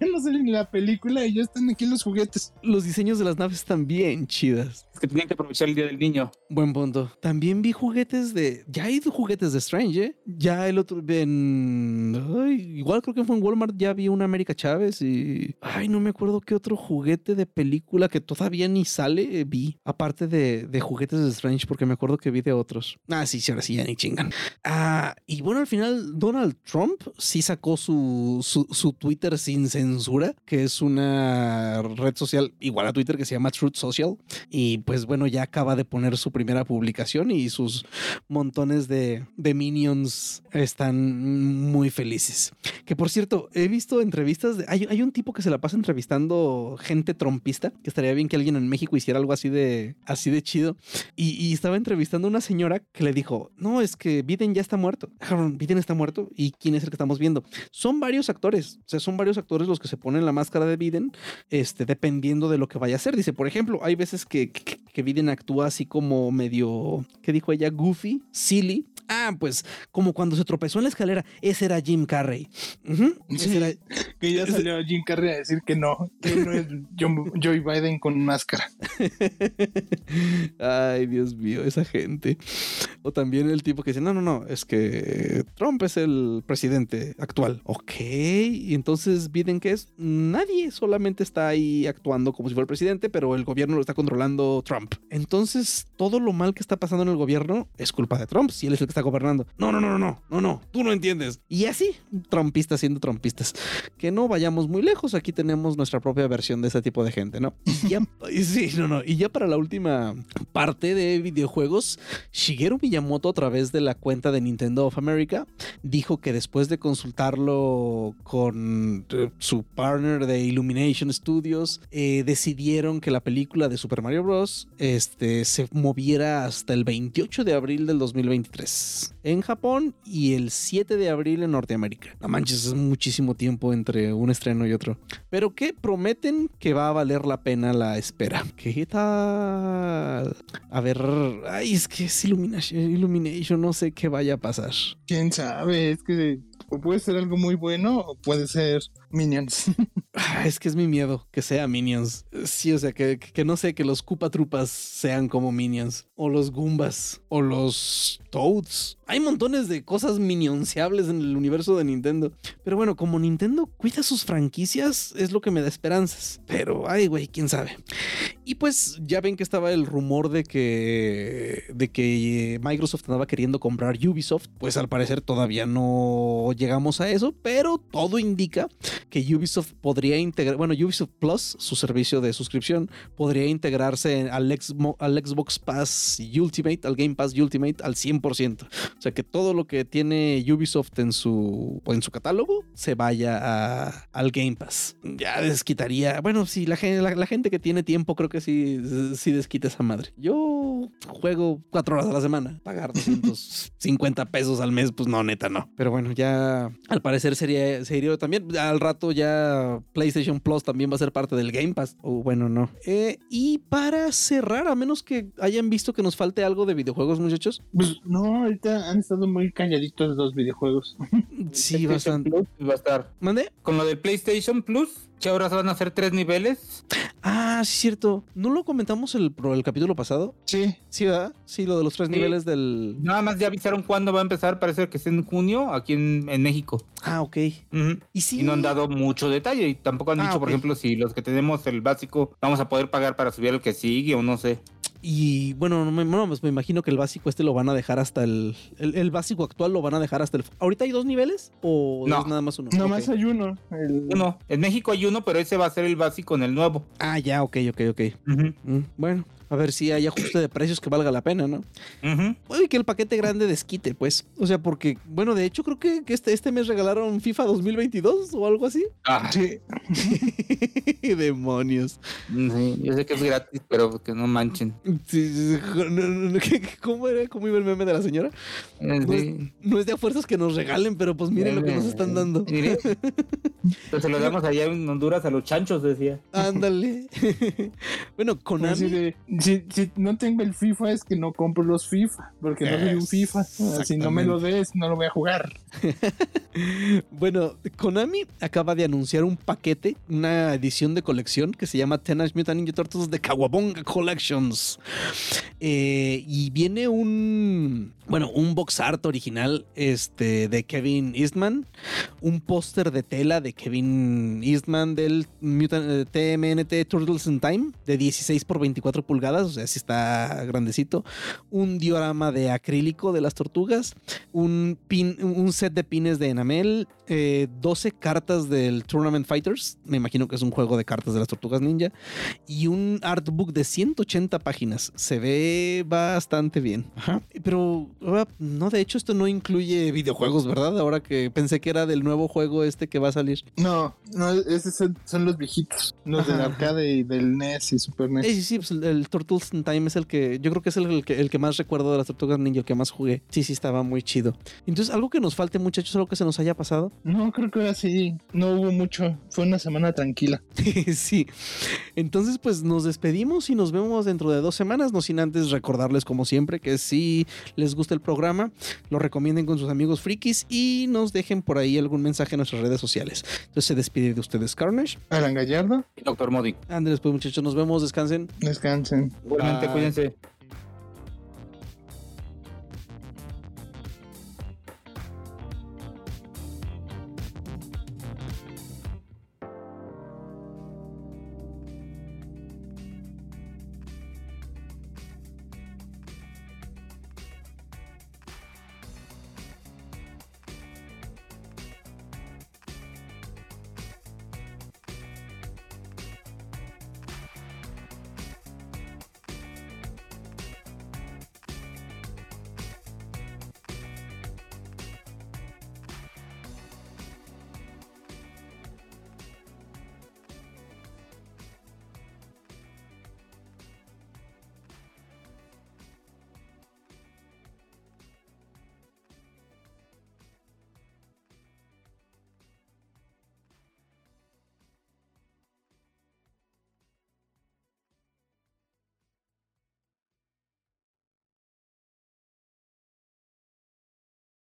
ya no salen en la película y ya están aquí los juguetes. Los diseños de las naves están bien chidas. Es que tenían que aprovechar el día del niño. Buen punto. También vi juguetes de. Ya hay juguetes de Strange, ¿eh? Ya el otro. En... ay, igual creo que fue en Walmart. Ya vi una América Chávez y. Ay, no me acuerdo qué otro juguete de película que todavía ni sale eh, vi. Aparte de, de juguetes de Strange, porque me acuerdo que vi de otros. Ah, sí, sí, ahora sí, ya ni chingan. Ah, y bueno, al final Donald Trump sí sacó su, su, Twitter sin censura, que es una red social igual a Twitter que se llama Truth Social. Y pues bueno, ya acaba de poner su primera publicación y sus montones de, minions están muy felices. Que por cierto, he visto entrevistas, de, hay, hay un tipo que se la pasa entrevistando gente trompista, que estaría bien que alguien en México hiciera algo así de, así de chido. Y, estaba entrevistando a una señora que le dijo, no, es que Biden ya está muerto. Biden está muerto. ¿Y quién es el que estamos viendo? Son varios actores, o sea, son varios actores los que se ponen la máscara de Biden, este, dependiendo de lo que vaya a hacer. Dice, por ejemplo, hay veces que, que, que Biden actúa así como medio, ¿qué dijo ella? Goofy, silly. Ah, pues como cuando se tropezó en la escalera, ese era Jim Carrey. Ujú, ese Sí. era- Que ya salió Jim Carrey a decir que no, que no es Joe Biden con máscara. Ay, Dios mío, esa gente. O también el tipo que dice, no, no, no, es que Trump es el presidente actual. Ok, y entonces Biden, ¿qué es? Nadie, solamente está ahí actuando como si fuera el presidente, pero el gobierno lo está controlando Trump. Entonces, todo lo mal que está pasando en el gobierno es culpa de Trump, si él es el que está gobernando. No, no, no, no, no, no, no, tú no entiendes. Y así, trumpistas siendo trumpistas. Que no vayamos muy lejos, aquí tenemos nuestra propia versión de ese tipo de gente, ¿no? Y ya, sí, no, no. Y ya para la última parte de videojuegos, Shigeru Miyamoto a través de la cuenta de Nintendo of America dijo que después de consultarlo con eh, su partner de Illumination Studios, eh, decidieron que la película de Super Mario Bros. Este, se moviera hasta el 28 de abril del 2023. 6 en Japón y el 7 de abril en Norteamérica. No manches, es muchísimo tiempo entre un estreno y otro. Pero que prometen que va a valer la pena la espera. ¿Qué tal? A ver, ay, es que es Illumination, Illumination, no sé qué vaya a pasar. ¿Quién sabe? Es que o puede ser algo muy bueno o puede ser Minions. Ah, es que es mi miedo que sea Minions. Sí, o sea, que, que no sé, que los Koopa Trupas sean como Minions. O los Goombas. O los Toads. Hay montones de cosas minionciables en el universo de Nintendo. Pero bueno, como Nintendo cuida sus franquicias, es lo que me da esperanzas. Pero, ay, güey, quién sabe. Y pues ya ven que estaba el rumor de que, de que Microsoft andaba queriendo comprar Ubisoft. Pues al parecer todavía no llegamos a eso, pero todo indica que Ubisoft podría integrar, bueno, Ubisoft Plus, su servicio de suscripción, podría integrarse al, al Xbox Pass Ultimate, al Game Pass Ultimate al 100%. O sea que todo lo que tiene Ubisoft en su, en su catálogo se vaya al Game Pass. Ya desquitaría, bueno, sí, la, la, gente que tiene tiempo creo que sí, sí desquita esa madre. Yo juego cuatro horas a la semana, pagar 250 pesos al mes, pues no, neta, no. Pero bueno, ya al parecer sería, sería también al rato ya PlayStation Plus también va a ser parte del Game Pass. O bueno, no. Eh, y para cerrar, a menos que hayan visto que nos falte algo de videojuegos, muchachos. Pues no, ahorita han estado muy calladitos los videojuegos. sí, bastante. va a estar. ¿Mande? Con lo del PlayStation Plus, que ahora van a hacer tres niveles. Ah, sí, cierto. ¿No lo comentamos el, el capítulo pasado? Sí. Sí, ¿verdad? Sí, lo de los tres niveles del. Nada más ya avisaron cuándo va a empezar. Parece que es en junio aquí en, México. Ah, ok. ¿Y, sí? y no han dado mucho detalle. Y tampoco han ah, dicho, por ejemplo, si los que tenemos el básico vamos a poder pagar para subir el que sigue o no sé. Y bueno, no me, pues me imagino que el básico este lo van a dejar hasta el, el, básico actual lo van a dejar hasta el. ¿Ahorita hay dos niveles o no. es nada más uno? Nada más hay uno. Uno. En México hay uno, pero ese va a ser el básico en el nuevo. Ah, ya, ok, ok, ok. Mm, bueno, a ver si hay ajuste de precios que valga la pena, ¿no? Puede que el paquete grande desquite, pues. O sea, porque, bueno, de hecho creo que, este, este mes regalaron FIFA 2022 o algo así. Ah. Sí. Demonios. Sí, yo sé que es gratis, pero que no manchen. Sí, ¿Cómo era? ¿Cómo iba el meme de la señora? Eh, no, es, de a fuerzas que nos regalen, pero pues miren lo que nos están dando. Pues se lo damos allá en Honduras a los chanchos, decía. Ándale. bueno, con Konami si, si, no tengo el FIFA es que no compro los FIFA, porque no soy un FIFA. Si no me lo des, no lo voy a jugar. bueno, Konami acaba de anunciar un paquete, una edición de colección que se llama Teenage Mutant Ninja Turtles de Kawabonga Collections. Eh, y viene un, bueno, un box art original este, de Kevin Eastman, un póster de tela de Kevin Eastman del Mutant, TMNT eh, Turtles in Time de 16 por 24 pulgadas, o sea, sí está grandecito, un diorama de acrílico de las tortugas, un, pin, un set de pines de enamel, 12 eh, cartas del Tournament Fighters, me imagino que es un juego de cartas de las tortugas ninja, y un artbook de 180 páginas. Se ve bastante bien. Pero no, de hecho esto no incluye videojuegos, ¿verdad? Ahora que pensé que era del nuevo juego este que va a salir. No, no, esos son, los viejitos, los del arcade y del NES y Super NES. Sí, sí, pues el, Turtles in Time es el que, yo creo que es el, que, el que más recuerdo de las tortugas ninja, el que más jugué. Sí, sí, estaba muy chido. Entonces, algo que nos falte, muchachos, algo que se nos haya pasado. No, creo que ahora sí, no hubo mucho, fue una semana tranquila. sí, entonces pues nos despedimos y nos vemos dentro de dos semanas, no sin antes recordarles como siempre que si les gusta el programa, lo recomienden con sus amigos frikis y nos dejen por ahí algún mensaje en nuestras redes sociales. Entonces se despide de ustedes Carnage, Alan Gallardo Doctor Modi. Andrés, pues muchachos, nos vemos, descansen. Descansen. Igualmente, cuídense.